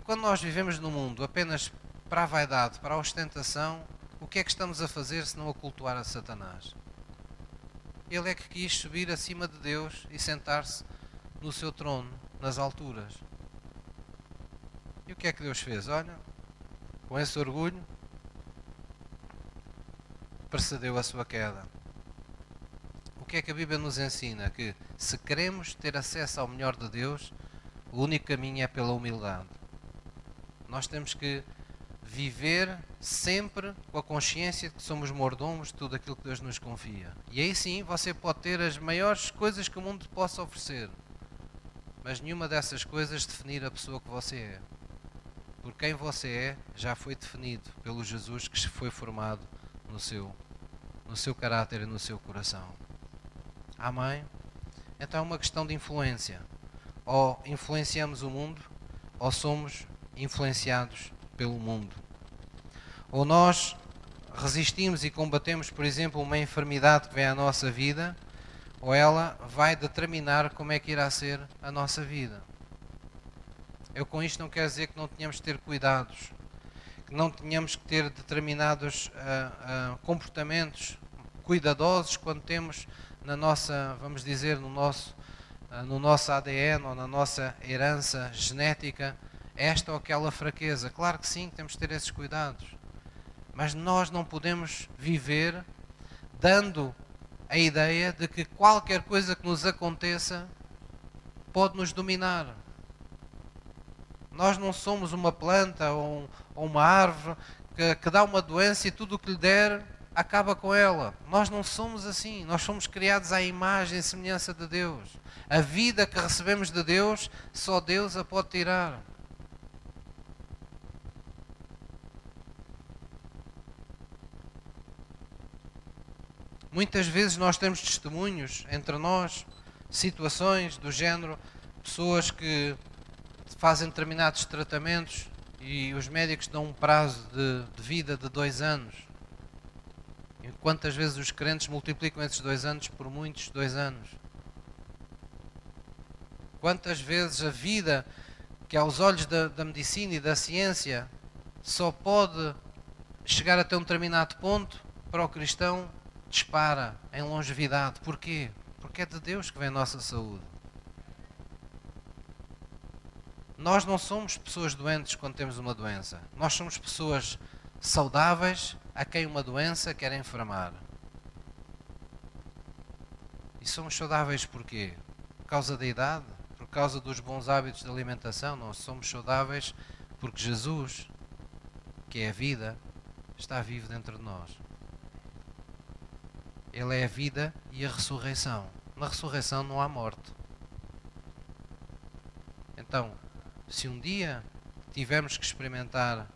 quando nós vivemos no mundo apenas para a vaidade, para a ostentação, o que é que estamos a fazer se não a cultuar a Satanás? Ele é que quis subir acima de Deus e sentar-se no seu trono, nas alturas. E o que é que Deus fez? Olha, com esse orgulho, precedeu a sua queda. O que é que a Bíblia nos ensina? Que se queremos ter acesso ao melhor de Deus, o único caminho é pela humildade. Nós temos que viver sempre com a consciência de que somos mordomos de tudo aquilo que Deus nos confia. E aí sim você pode ter as maiores coisas que o mundo possa oferecer, mas nenhuma dessas coisas definir a pessoa que você é. Por quem você é já foi definido pelo Jesus que foi formado no seu, no seu caráter e no seu coração. Amém? Então é uma questão de influência. Ou influenciamos o mundo, ou somos influenciados pelo mundo. Ou nós resistimos e combatemos, por exemplo, uma enfermidade que vem à nossa vida, ou ela vai determinar como é que irá ser a nossa vida. Eu com isto não quero dizer que não tenhamos de ter cuidados, que não tenhamos que ter determinados uh, uh, comportamentos cuidadosos quando temos na nossa, vamos dizer, no nosso, uh, no nosso ADN ou na nossa herança genética esta ou aquela fraqueza. Claro que sim, temos de ter esses cuidados. Mas nós não podemos viver dando a ideia de que qualquer coisa que nos aconteça pode nos dominar. Nós não somos uma planta ou, uma árvore que, que dá uma doença e tudo o que lhe der acaba com ela. Nós não somos assim. Nós somos criados à imagem e semelhança de Deus. A vida que recebemos de Deus, só Deus a pode tirar. Muitas vezes nós temos testemunhos entre nós, situações do género, pessoas que fazem determinados tratamentos e os médicos dão um prazo de, de vida de dois anos. E quantas vezes os crentes multiplicam esses dois anos por muitos dois anos? Quantas vezes a vida, que aos olhos da, da medicina e da ciência só pode chegar até um determinado ponto, para o cristão dispara em longevidade. Porquê? Porque é de Deus que vem a nossa saúde. Nós não somos pessoas doentes quando temos uma doença. Nós somos pessoas saudáveis a quem uma doença quer enfermar. E somos saudáveis porquê? Por causa da idade? Por causa dos bons hábitos de alimentação? Não somos saudáveis porque Jesus, que é a vida, está vivo dentro de nós. Ele é a vida e a ressurreição. Na ressurreição não há morte. Então, se um dia tivermos que experimentar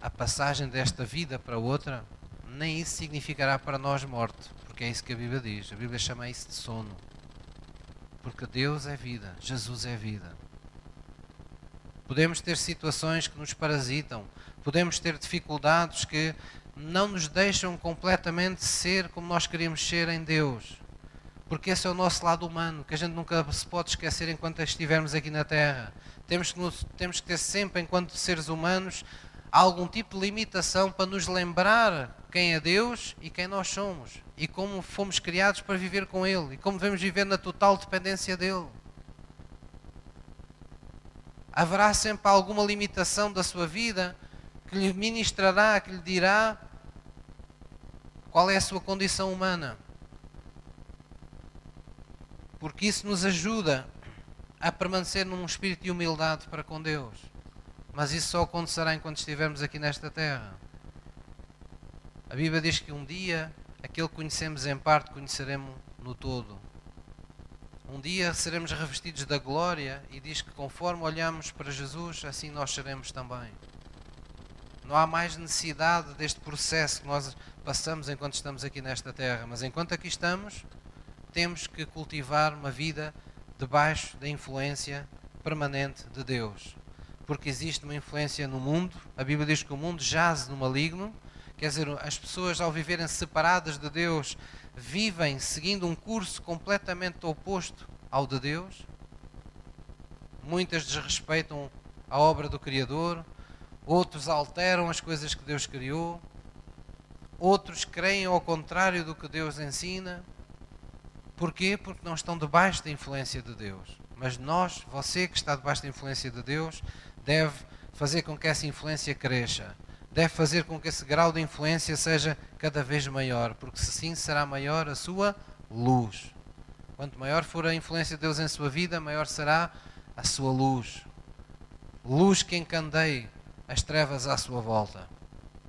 a passagem desta vida para outra, nem isso significará para nós morte, porque é isso que a Bíblia diz. A Bíblia chama isso de sono. Porque Deus é vida, Jesus é vida. Podemos ter situações que nos parasitam, podemos ter dificuldades que não nos deixam completamente ser como nós queríamos ser em Deus porque esse é o nosso lado humano, que a gente nunca se pode esquecer enquanto estivermos aqui na Terra. Temos que, nos, temos que ter sempre, enquanto seres humanos, algum tipo de limitação para nos lembrar quem é Deus e quem nós somos, e como fomos criados para viver com Ele, e como devemos viver na total dependência dEle. Haverá sempre alguma limitação da sua vida que lhe ministrará, que lhe dirá qual é a sua condição humana porque isso nos ajuda a permanecer num espírito de humildade para com Deus. Mas isso só acontecerá enquanto estivermos aqui nesta terra. A Bíblia diz que um dia aquele que conhecemos em parte conheceremos no todo. Um dia seremos revestidos da glória e diz que conforme olhamos para Jesus, assim nós seremos também. Não há mais necessidade deste processo que nós passamos enquanto estamos aqui nesta terra, mas enquanto aqui estamos, temos que cultivar uma vida debaixo da influência permanente de Deus. Porque existe uma influência no mundo, a Bíblia diz que o mundo jaz no maligno, quer dizer, as pessoas ao viverem separadas de Deus vivem seguindo um curso completamente oposto ao de Deus. Muitas desrespeitam a obra do Criador, outros alteram as coisas que Deus criou, outros creem ao contrário do que Deus ensina. Porquê? Porque não estão debaixo da influência de Deus. Mas nós, você que está debaixo da influência de Deus, deve fazer com que essa influência cresça. Deve fazer com que esse grau de influência seja cada vez maior, porque assim será maior a sua luz. Quanto maior for a influência de Deus em sua vida, maior será a sua luz. Luz que encandeie as trevas à sua volta.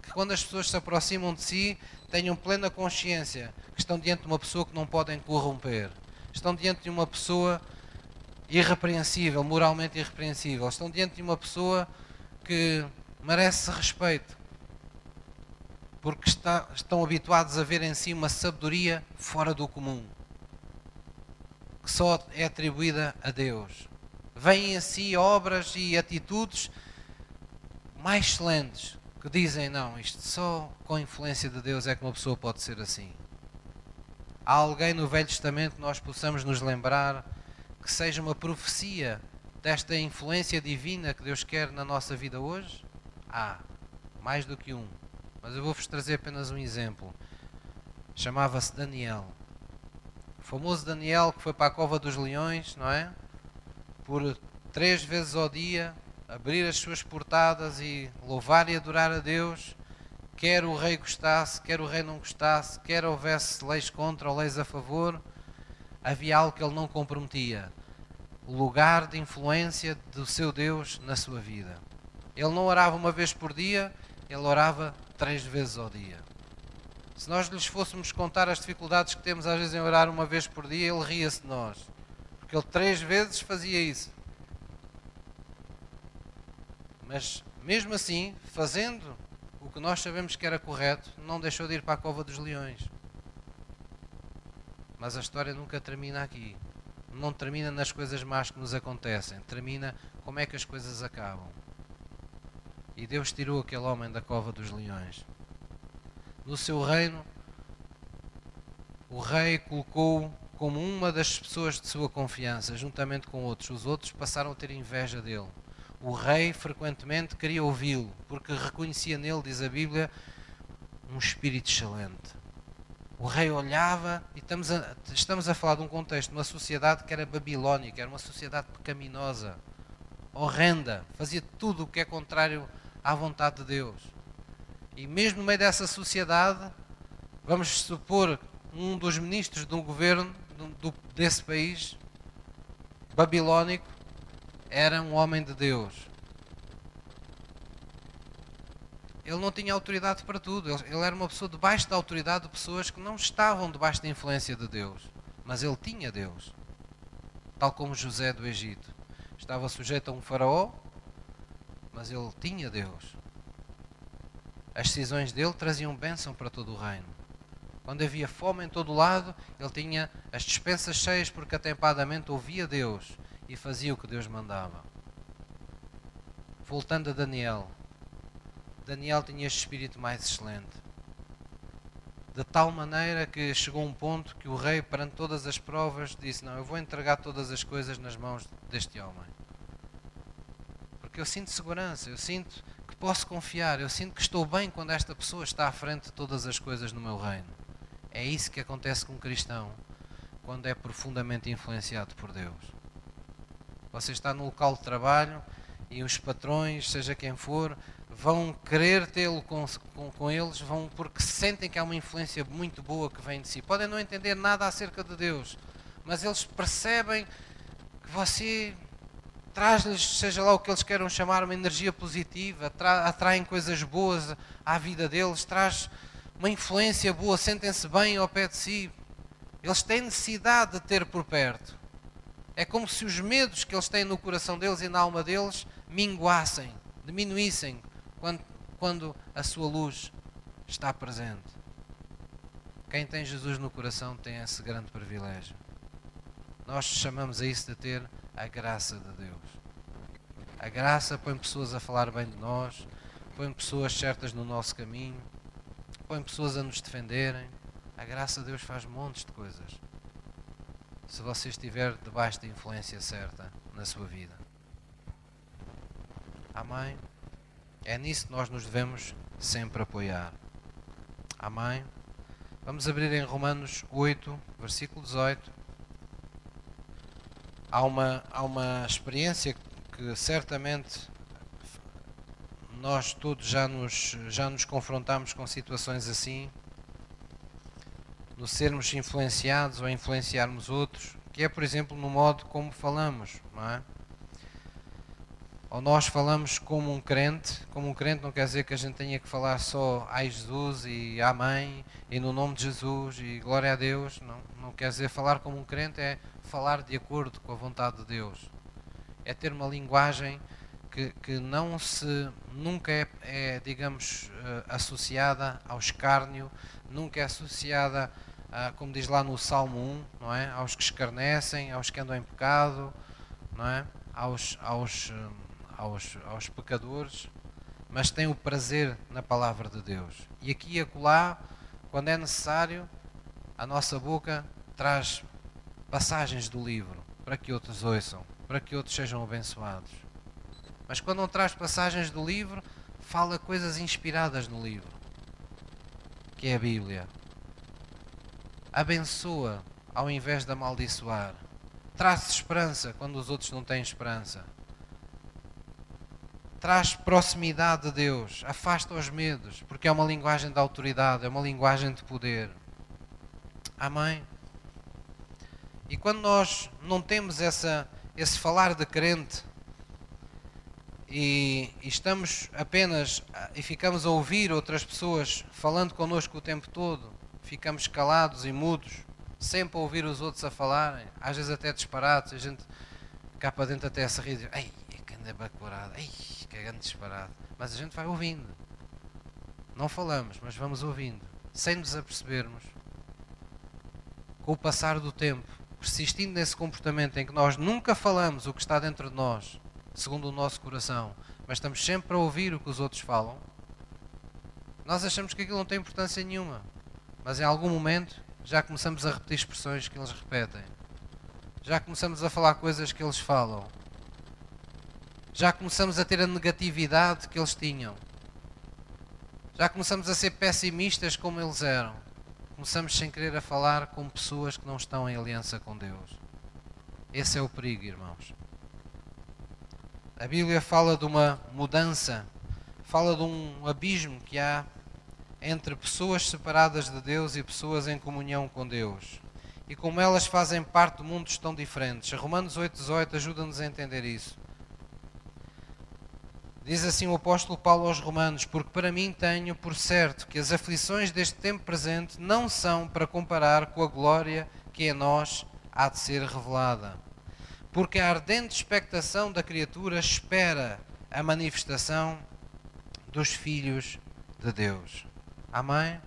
Que quando as pessoas se aproximam de si, tenham plena consciência que estão diante de uma pessoa que não podem corromper. Estão diante de uma pessoa irrepreensível, moralmente irrepreensível. Estão diante de uma pessoa que merece respeito. Porque está, estão habituados a ver em si uma sabedoria fora do comum. Que só é atribuída a Deus. Vêm em si obras e atitudes mais excelentes que dizem, não, isto só com a influência de Deus é que uma pessoa pode ser assim. Há alguém no Velho Testamento que nós possamos nos lembrar que seja uma profecia desta influência divina que Deus quer na nossa vida hoje? Há, mais do que um. Mas eu vou-vos trazer apenas um exemplo. Chamava-se Daniel. O famoso Daniel que foi para a cova dos leões, não é? Por três vezes ao dia abrir as suas portadas e louvar e adorar a Deus, quer o rei gostasse, quer o rei não gostasse, quer houvesse leis contra ou leis a favor, havia algo que ele não comprometia: o lugar de influência do seu Deus na sua vida. Ele não orava uma vez por dia, ele orava três vezes ao dia. Se nós lhes fôssemos contar as dificuldades que temos às vezes em orar uma vez por dia, ele ria-se de nós. Porque ele três vezes fazia isso. Mas, mesmo assim, fazendo o que nós sabemos que era correto, não deixou de ir para a cova dos leões. Mas a história nunca termina aqui. Não termina nas coisas más que nos acontecem. Termina como é que as coisas acabam. E Deus tirou aquele homem da cova dos leões. No seu reino, o rei colocou como uma das pessoas de sua confiança, juntamente com outros. Os outros passaram a ter inveja dele o rei frequentemente queria ouvi-lo, porque reconhecia nele, diz a Bíblia, um espírito excelente. O rei olhava, e estamos a, estamos a falar de um contexto, de uma sociedade que era babilónica, era uma sociedade pecaminosa, horrenda, fazia tudo o que é contrário à vontade de Deus. E mesmo no meio dessa sociedade, vamos supor um dos ministros de um governo do, desse país babilónico era um homem de Deus. Ele não tinha autoridade para tudo. Ele era uma pessoa debaixo da autoridade de pessoas que não estavam debaixo da influência de Deus. Mas ele tinha Deus. Tal como José do Egito. Estava sujeito a um faraó, mas ele tinha Deus. As decisões dele traziam bênção para todo o reino. Quando havia fome em todo o lado, ele tinha as dispensas cheias porque atempadamente ouvia Deus e fazia o que Deus mandava. Voltando a Daniel, Daniel tinha este espírito mais excelente. De tal maneira que chegou um ponto que o rei, perante todas as provas, disse: Não, eu vou entregar todas as coisas nas mãos deste homem. Porque eu sinto segurança, eu sinto que posso confiar, eu sinto que estou bem quando esta pessoa está à frente de todas as coisas no meu reino. É isso que acontece com um cristão quando é profundamente influenciado por Deus. Você está no local de trabalho e os patrões, seja quem for, vão querer tê-lo com, com, com, eles, vão porque sentem que há uma influência muito boa que vem de si. Podem não entender nada acerca de Deus, mas eles percebem que você traz-lhes, seja lá o que eles queiram chamar, uma energia positiva, atraem coisas boas à vida deles, traz uma influência boa, sentem-se bem ao pé de si. Eles têm necessidade de ter por perto. É como se os medos que eles têm no coração deles e na alma deles minguassem, diminuíssem quando, quando a sua luz está presente. Quem tem Jesus no coração tem esse grande privilégio. Nós chamamos a isso de ter a graça de Deus. A graça põe pessoas a falar bem de nós, põe pessoas certas no nosso caminho, põe pessoas a nos defenderem. A graça de Deus faz montes de coisas se você estiver debaixo da influência certa na sua vida. Amém? É nisso que nós nos devemos sempre apoiar. Amém? Vamos abrir em Romanos 8, versículo 18. Há uma, há uma experiência que certamente nós todos já nos, já nos confrontamos com situações assim no sermos influenciados ou influenciarmos outros, que é, por exemplo, no modo como falamos, não é? Ou nós falamos como um crente, como um crente não quer dizer que a gente tenha que falar só ai Jesus e amém e no nome de Jesus e glória a Deus, não, não quer dizer falar como um crente é falar de acordo com a vontade de Deus. É ter uma linguagem que, que não se nunca é, é digamos uh, associada ao escárnio, nunca é associada ah, como diz lá no Salmo 1, não é? aos que escarnecem, aos que andam em pecado, não é? aos, aos, hum, aos, aos pecadores. mas tem o prazer na palavra de Deus. E aqui e acolá, quando é necessário, a nossa boca traz passagens do livro para que outros ouçam, para que outros sejam abençoados. Mas quando não traz passagens do livro, fala coisas inspiradas no livro, que é a Bíblia. Abençoa ao invés de amaldiçoar. Traz esperança quando os outros não têm esperança. Traz proximidade de Deus, afasta os medos, porque é uma linguagem de autoridade, é uma linguagem de poder. Amém? E quando nós não temos essa, esse falar de crente e, e, estamos apenas e ficamos a ouvir outras pessoas falando connosco o tempo todo, ficamos calados e mudos, sempre a ouvir os outros a falarem, às vezes até disparados, a gente cá para dentro até se rir diz, ei, que anda bacurado, ei, que grande disparado. Mas a gente vai ouvindo. Não falamos, mas vamos ouvindo, sem nos apercebermos. Com o passar do tempo, persistindo nesse comportamento em que nós nunca falamos o que está dentro de nós, segundo o nosso coração, mas estamos sempre a ouvir o que os outros falam, nós achamos que aquilo não tem importância nenhuma. Mas em algum momento já começamos a repetir expressões que eles repetem. Já começamos a falar coisas que eles falam. Já começamos a ter a negatividade que eles tinham. Já começamos a ser pessimistas como eles eram começamos sem querer a falar com pessoas que não estão em aliança com Deus. Esse é o perigo, irmãos. A Bíblia fala de uma mudança, fala de um abismo que há entre pessoas separadas de Deus e pessoas em comunhão com Deus. E como elas fazem parte de mundos tão diferentes. Romanos 8,18 ajuda-nos a entender isso. Diz assim o apóstolo Paulo aos Romanos: Porque para mim tenho por certo que as aflições deste tempo presente não são para comparar com a glória que em nós há de ser revelada. Porque a ardente expectação da criatura espera a manifestação dos filhos de Deus. Amém?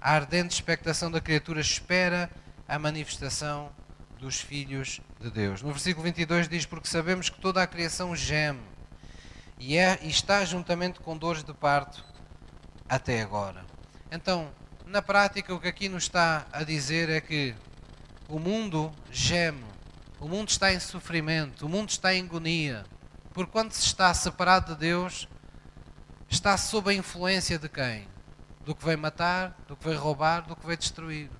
A ardente expectação da criatura espera a manifestação dos filhos de Deus. No versículo 22 diz: Porque sabemos que toda a criação geme e, é, e está juntamente com dores de parto até agora. Então, na prática, o que aqui nos está a dizer é que o mundo geme, o mundo está em sofrimento, o mundo está em agonia, porque quando se está separado de Deus, está sob a influência de quem? Do que veio matar, do que veio roubar, do que veio destruir.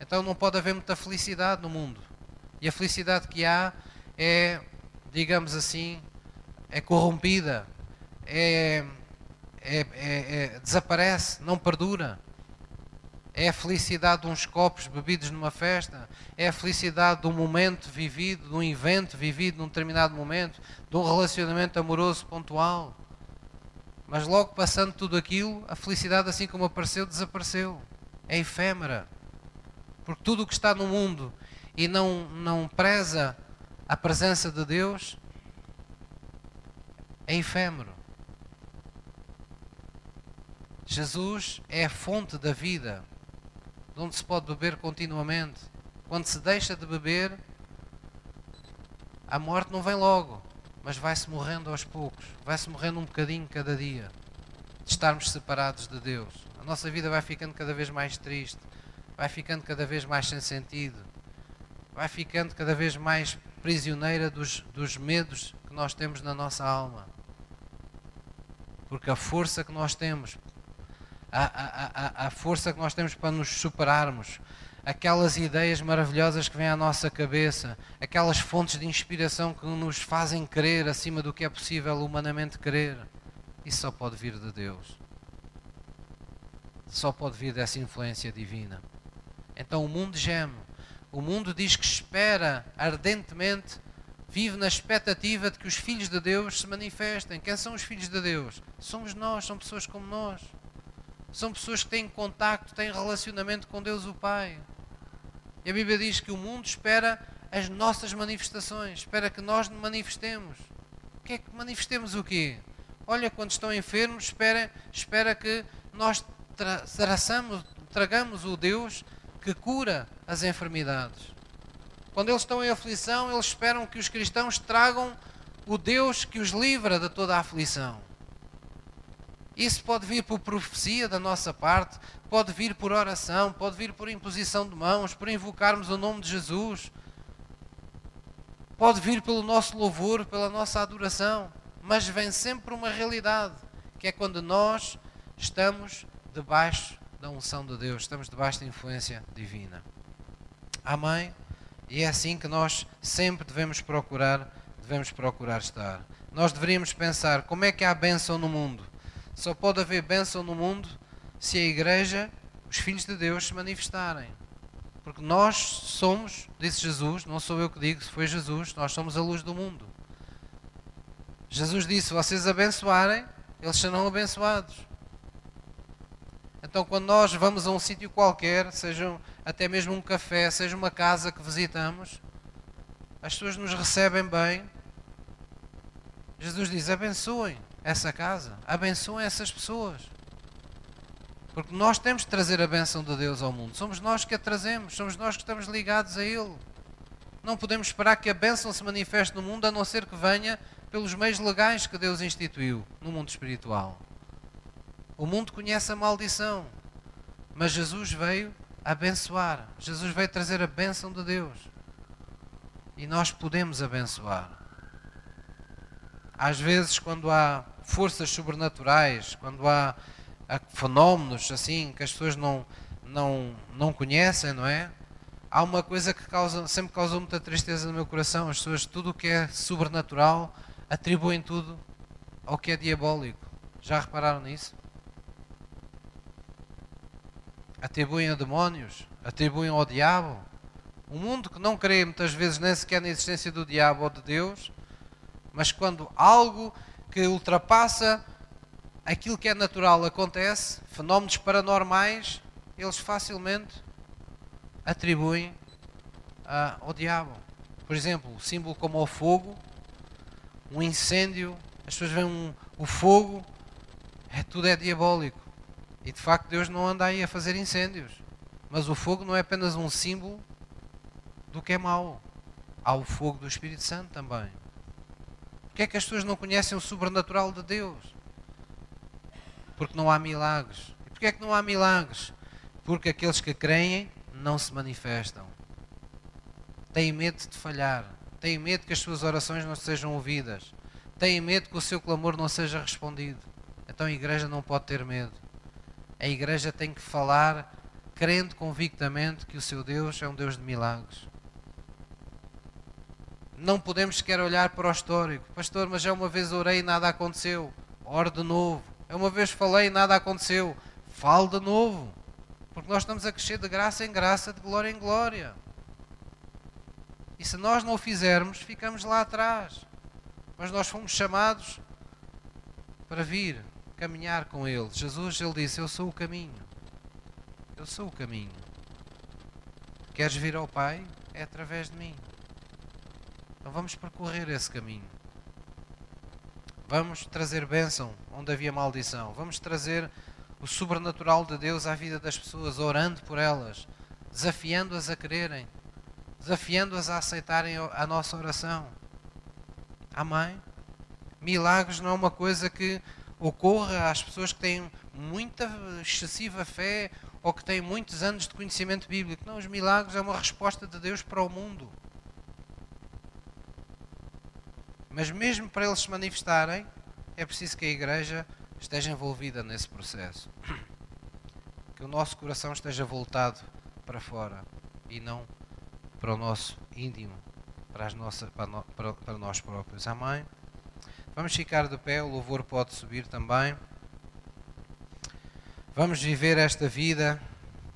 Então não pode haver muita felicidade no mundo. E a felicidade que há é, digamos assim, é corrompida, é, é, é, é, desaparece, não perdura. É a felicidade de uns copos bebidos numa festa, é a felicidade de um momento vivido, de um evento vivido num determinado momento, de um relacionamento amoroso pontual. Mas logo passando tudo aquilo, a felicidade, assim como apareceu, desapareceu. É efêmera. Porque tudo o que está no mundo e não, não preza a presença de Deus é efêmero. Jesus é a fonte da vida, de onde se pode beber continuamente. Quando se deixa de beber, a morte não vem logo, mas vai-se morrendo aos poucos, vai-se morrendo um bocadinho cada dia, de estarmos separados de Deus. A nossa vida vai ficando cada vez mais triste, vai ficando cada vez mais sem sentido, vai ficando cada vez mais prisioneira dos, dos medos que nós temos na nossa alma. Porque a força que nós temos, a, a, a, a força que nós temos para nos superarmos, aquelas ideias maravilhosas que vêm à nossa cabeça, aquelas fontes de inspiração que nos fazem crer acima do que é possível humanamente crer, isso só pode vir de Deus. Só pode vir dessa influência divina. Então o mundo geme. O mundo diz que espera ardentemente vive na expectativa de que os filhos de Deus se manifestem. Quem são os filhos de Deus? Somos nós, são pessoas como nós. São pessoas que têm contacto, têm relacionamento com Deus o Pai. E a Bíblia diz que o mundo espera as nossas manifestações, espera que nós manifestemos. O que é que manifestemos o quê? Olha, quando estão enfermos, espera, espera que nós tra traçamos, tragamos o Deus que cura as enfermidades. Quando eles estão em aflição, eles esperam que os cristãos tragam o Deus que os livra de toda a aflição. Isso pode vir por profecia da nossa parte, pode vir por oração, pode vir por imposição de mãos, por invocarmos o nome de Jesus, pode vir pelo nosso louvor, pela nossa adoração, mas vem sempre uma realidade, que é quando nós estamos debaixo da unção de Deus, estamos debaixo da influência divina. Amém? E é assim que nós sempre devemos procurar, devemos procurar estar. Nós deveríamos pensar como é que há bênção no mundo só pode haver bênção no mundo se a igreja, os filhos de Deus, se manifestarem. Porque nós somos, disse Jesus, não sou eu que digo, foi Jesus, nós somos a luz do mundo. Jesus disse: se vocês abençoarem, eles serão abençoados. Então, quando nós vamos a um sítio qualquer, seja até mesmo um café, seja uma casa que visitamos, as pessoas nos recebem bem. Jesus diz: abençoem essa casa, abençoem essas pessoas. Porque nós temos de trazer a bênção de Deus ao mundo. Somos nós que a trazemos, somos nós que estamos ligados a Ele. Não podemos esperar que a bênção se manifeste no mundo a não ser que venha pelos meios legais que Deus instituiu no mundo espiritual. O mundo conhece a maldição, mas Jesus veio abençoar. Jesus veio trazer a bênção de Deus. E nós podemos abençoar. Às vezes, quando há forças sobrenaturais, quando há, há fenómenos assim que as pessoas não, não, não conhecem, não é? Há uma coisa que causa, sempre causou muita tristeza no meu coração. As pessoas, tudo o que é sobrenatural, atribuem tudo ao que é diabólico. Já repararam nisso? Atribuem a demónios, atribuem ao diabo. O mundo que não crê muitas vezes nem sequer na existência do diabo ou de Deus, mas quando algo que ultrapassa aquilo que é natural acontece, fenómenos paranormais, eles facilmente atribuem uh, ao diabo. Por exemplo, símbolo como o fogo, um incêndio, as pessoas veem um, o fogo, é, tudo é diabólico. E de facto Deus não anda aí a fazer incêndios. Mas o fogo não é apenas um símbolo do que é mau. Há o fogo do Espírito Santo também. Porquê é que as pessoas não conhecem o sobrenatural de Deus? Porque não há milagres. E porquê é que não há milagres? Porque aqueles que creem não se manifestam. Têm medo de falhar. Têm medo que as suas orações não sejam ouvidas. Têm medo que o seu clamor não seja respondido. Então a igreja não pode ter medo. A igreja tem que falar crendo convictamente que o seu Deus é um Deus de milagres não podemos sequer olhar para o histórico. Pastor, mas já uma vez orei e nada aconteceu. Ore de novo. É uma vez falei e nada aconteceu. Fale de novo. Porque nós estamos a crescer de graça em graça, de glória em glória. E se nós não o fizermos, ficamos lá atrás. Mas nós fomos chamados para vir caminhar com Ele. Jesus, Ele disse: Eu sou o caminho. Eu sou o caminho. Queres vir ao Pai? É através de mim. Então vamos percorrer esse caminho. Vamos trazer bênção onde havia maldição. Vamos trazer o sobrenatural de Deus à vida das pessoas, orando por elas, desafiando-as a quererem, desafiando-as a aceitarem a nossa oração. Amém? Milagres não é uma coisa que ocorra às pessoas que têm muita excessiva fé ou que têm muitos anos de conhecimento bíblico. Não, os milagres é uma resposta de Deus para o mundo. Mas mesmo para eles se manifestarem, é preciso que a igreja esteja envolvida nesse processo. Que o nosso coração esteja voltado para fora e não para o nosso íntimo, para, as nossas, para, no, para, para nós próprios. Amém? Vamos ficar de pé, o louvor pode subir também. Vamos viver esta vida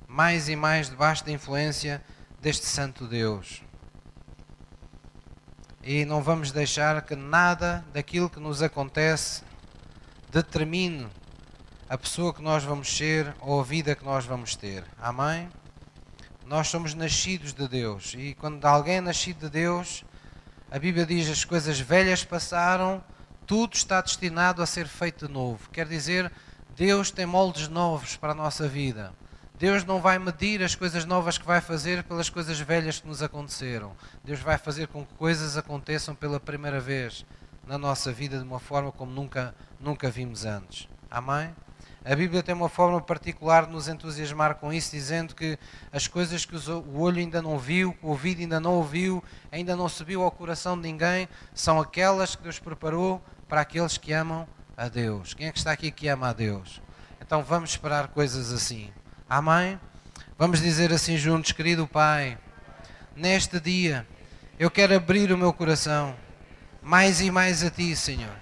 mais e mais debaixo da influência deste Santo Deus e não vamos deixar que nada daquilo que nos acontece determine a pessoa que nós vamos ser ou a vida que nós vamos ter. Amém? Nós somos nascidos de Deus e quando alguém é nascido de Deus, a Bíblia diz as coisas velhas passaram, tudo está destinado a ser feito de novo. Quer dizer, Deus tem moldes novos para a nossa vida. Deus não vai medir as coisas novas que vai fazer pelas coisas velhas que nos aconteceram. Deus vai fazer com que coisas aconteçam pela primeira vez na nossa vida de uma forma como nunca, nunca vimos antes. Amém? A Bíblia tem uma forma particular de nos entusiasmar com isso, dizendo que as coisas que o olho ainda não viu, que o ouvido ainda não ouviu, ainda não subiu ao coração de ninguém, são aquelas que Deus preparou para aqueles que amam a Deus. Quem é que está aqui que ama a Deus? Então vamos esperar coisas assim. Amém? Vamos dizer assim juntos, querido Pai, neste dia eu quero abrir o meu coração mais e mais a Ti, Senhor,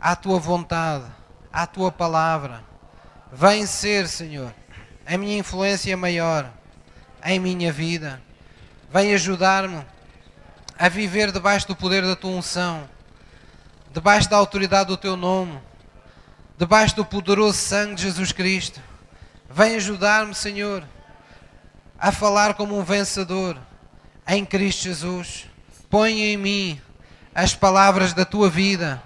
à Tua vontade à tua palavra. Vem ser, Senhor, a minha influência maior em minha vida. Vem ajudar-me a viver debaixo do poder da tua unção, debaixo da autoridade do teu nome, debaixo do poderoso sangue de Jesus Cristo. Vem ajudar-me, Senhor, a falar como um vencedor em Cristo Jesus. Põe em mim as palavras da tua vida,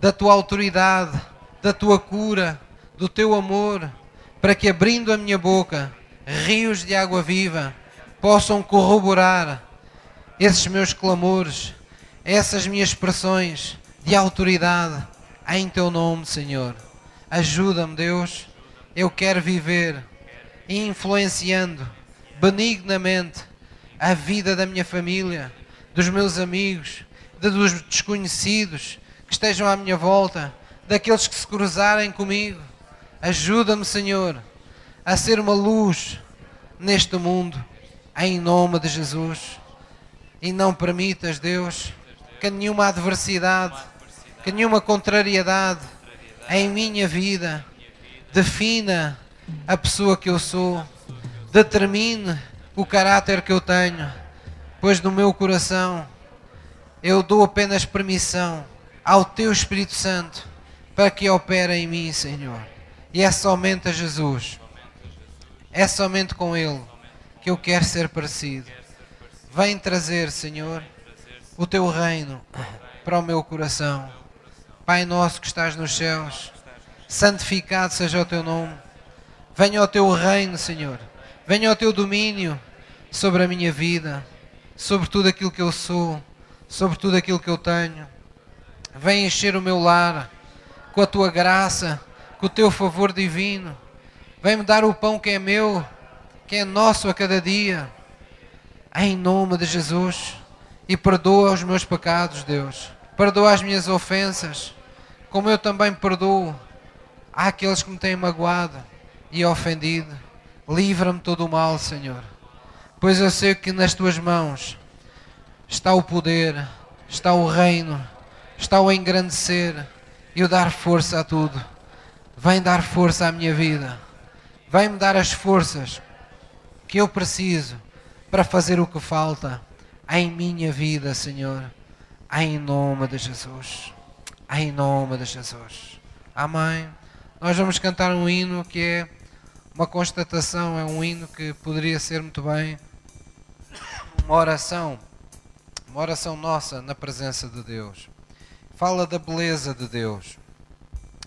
da tua autoridade da tua cura, do teu amor, para que abrindo a minha boca, rios de água viva possam corroborar esses meus clamores, essas minhas expressões de autoridade em teu nome, Senhor. Ajuda-me, Deus. Eu quero viver influenciando benignamente a vida da minha família, dos meus amigos, dos desconhecidos que estejam à minha volta daqueles que se cruzarem comigo. Ajuda-me, Senhor, a ser uma luz neste mundo, em nome de Jesus. E não permitas, Deus, que nenhuma adversidade, que nenhuma contrariedade em minha vida defina a pessoa que eu sou, determine o caráter que eu tenho, pois no meu coração eu dou apenas permissão ao Teu Espírito Santo para que opere em mim, Senhor. E é somente a Jesus, é somente com Ele que eu quero ser parecido. Vem trazer, Senhor, o Teu reino para o meu coração. Pai nosso que estás nos céus, santificado seja o Teu nome. Venha o Teu reino, Senhor. Venha o Teu domínio sobre a minha vida, sobre tudo aquilo que eu sou, sobre tudo aquilo que eu tenho. Vem encher o meu lar com a tua graça, com o teu favor divino. Vem-me dar o pão que é meu, que é nosso a cada dia. Em nome de Jesus. E perdoa os meus pecados, Deus. Perdoa as minhas ofensas, como eu também perdoo àqueles que me têm magoado e ofendido. Livra-me todo o mal, Senhor. Pois eu sei que nas tuas mãos está o poder, está o reino, está o engrandecer e o dar força a tudo. Vem dar força à minha vida. Vem-me dar as forças que eu preciso para fazer o que falta em minha vida, Senhor. Em nome de Jesus. Em nome de Jesus. Amém. Nós vamos cantar um hino que é uma constatação, é um hino que poderia ser muito bem uma oração, uma oração nossa na presença de Deus fala da beleza de Deus.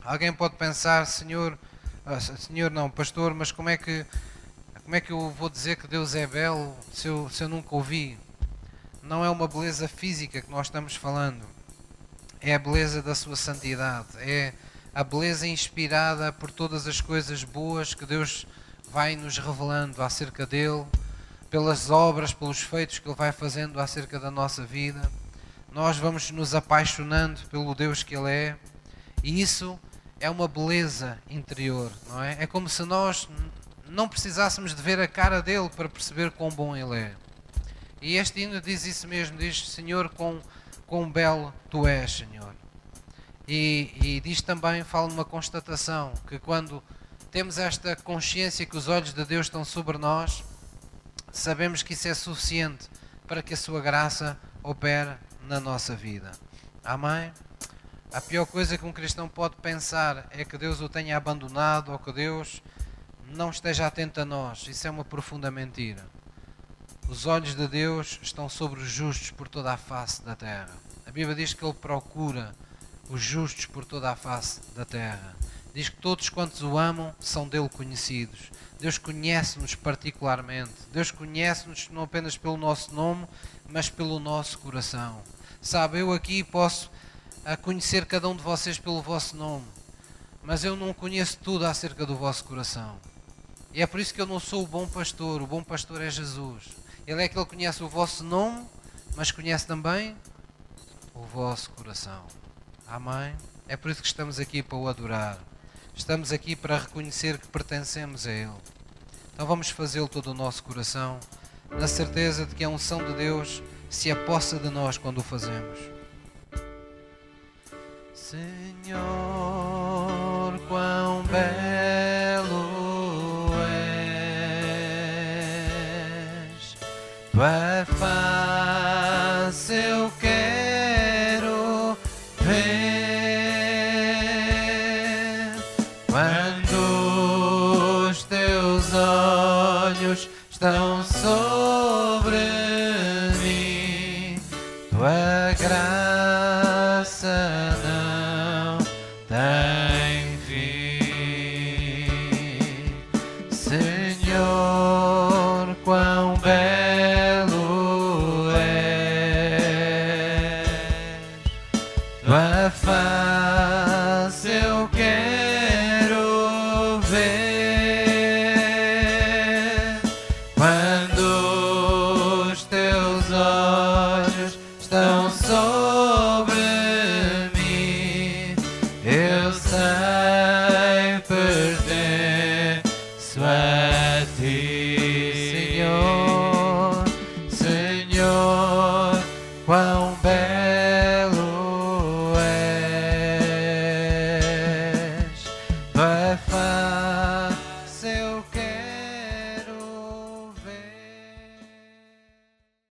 Alguém pode pensar, Senhor, ah, Senhor não, pastor, mas como é que como é que eu vou dizer que Deus é belo se eu, se eu nunca ouvi? Não é uma beleza física que nós estamos falando, é a beleza da sua santidade, é a beleza inspirada por todas as coisas boas que Deus vai nos revelando acerca dele, pelas obras, pelos feitos que ele vai fazendo acerca da nossa vida nós vamos nos apaixonando pelo Deus que Ele é, e isso é uma beleza interior, não é? É como se nós não precisássemos de ver a cara dele para perceber quão bom Ele é. E este hino diz isso mesmo, diz Senhor, quão, quão belo Tu és, Senhor. E, e diz também, fala uma constatação, que quando temos esta consciência que os olhos de Deus estão sobre nós, sabemos que isso é suficiente para que a Sua graça opere na nossa vida. Amém? A pior coisa que um cristão pode pensar é que Deus o tenha abandonado ou que Deus não esteja atento a nós. Isso é uma profunda mentira. Os olhos de Deus estão sobre os justos por toda a face da terra. A Bíblia diz que Ele procura os justos por toda a face da terra. Diz que todos quantos o amam são dele conhecidos. Deus conhece-nos particularmente. Deus conhece-nos não apenas pelo nosso nome, mas pelo nosso coração. Sabe, eu aqui posso a conhecer cada um de vocês pelo vosso nome, mas eu não conheço tudo acerca do vosso coração. E é por isso que eu não sou o bom pastor. O bom pastor é Jesus. Ele é aquele que conhece o vosso nome, mas conhece também o vosso coração. Amém? É por isso que estamos aqui para o adorar. Estamos aqui para reconhecer que pertencemos a Ele. Então vamos fazê-lo todo o nosso coração, na certeza de que a unção de Deus se apossa de nós quando o fazemos. Senhor, quão belo és,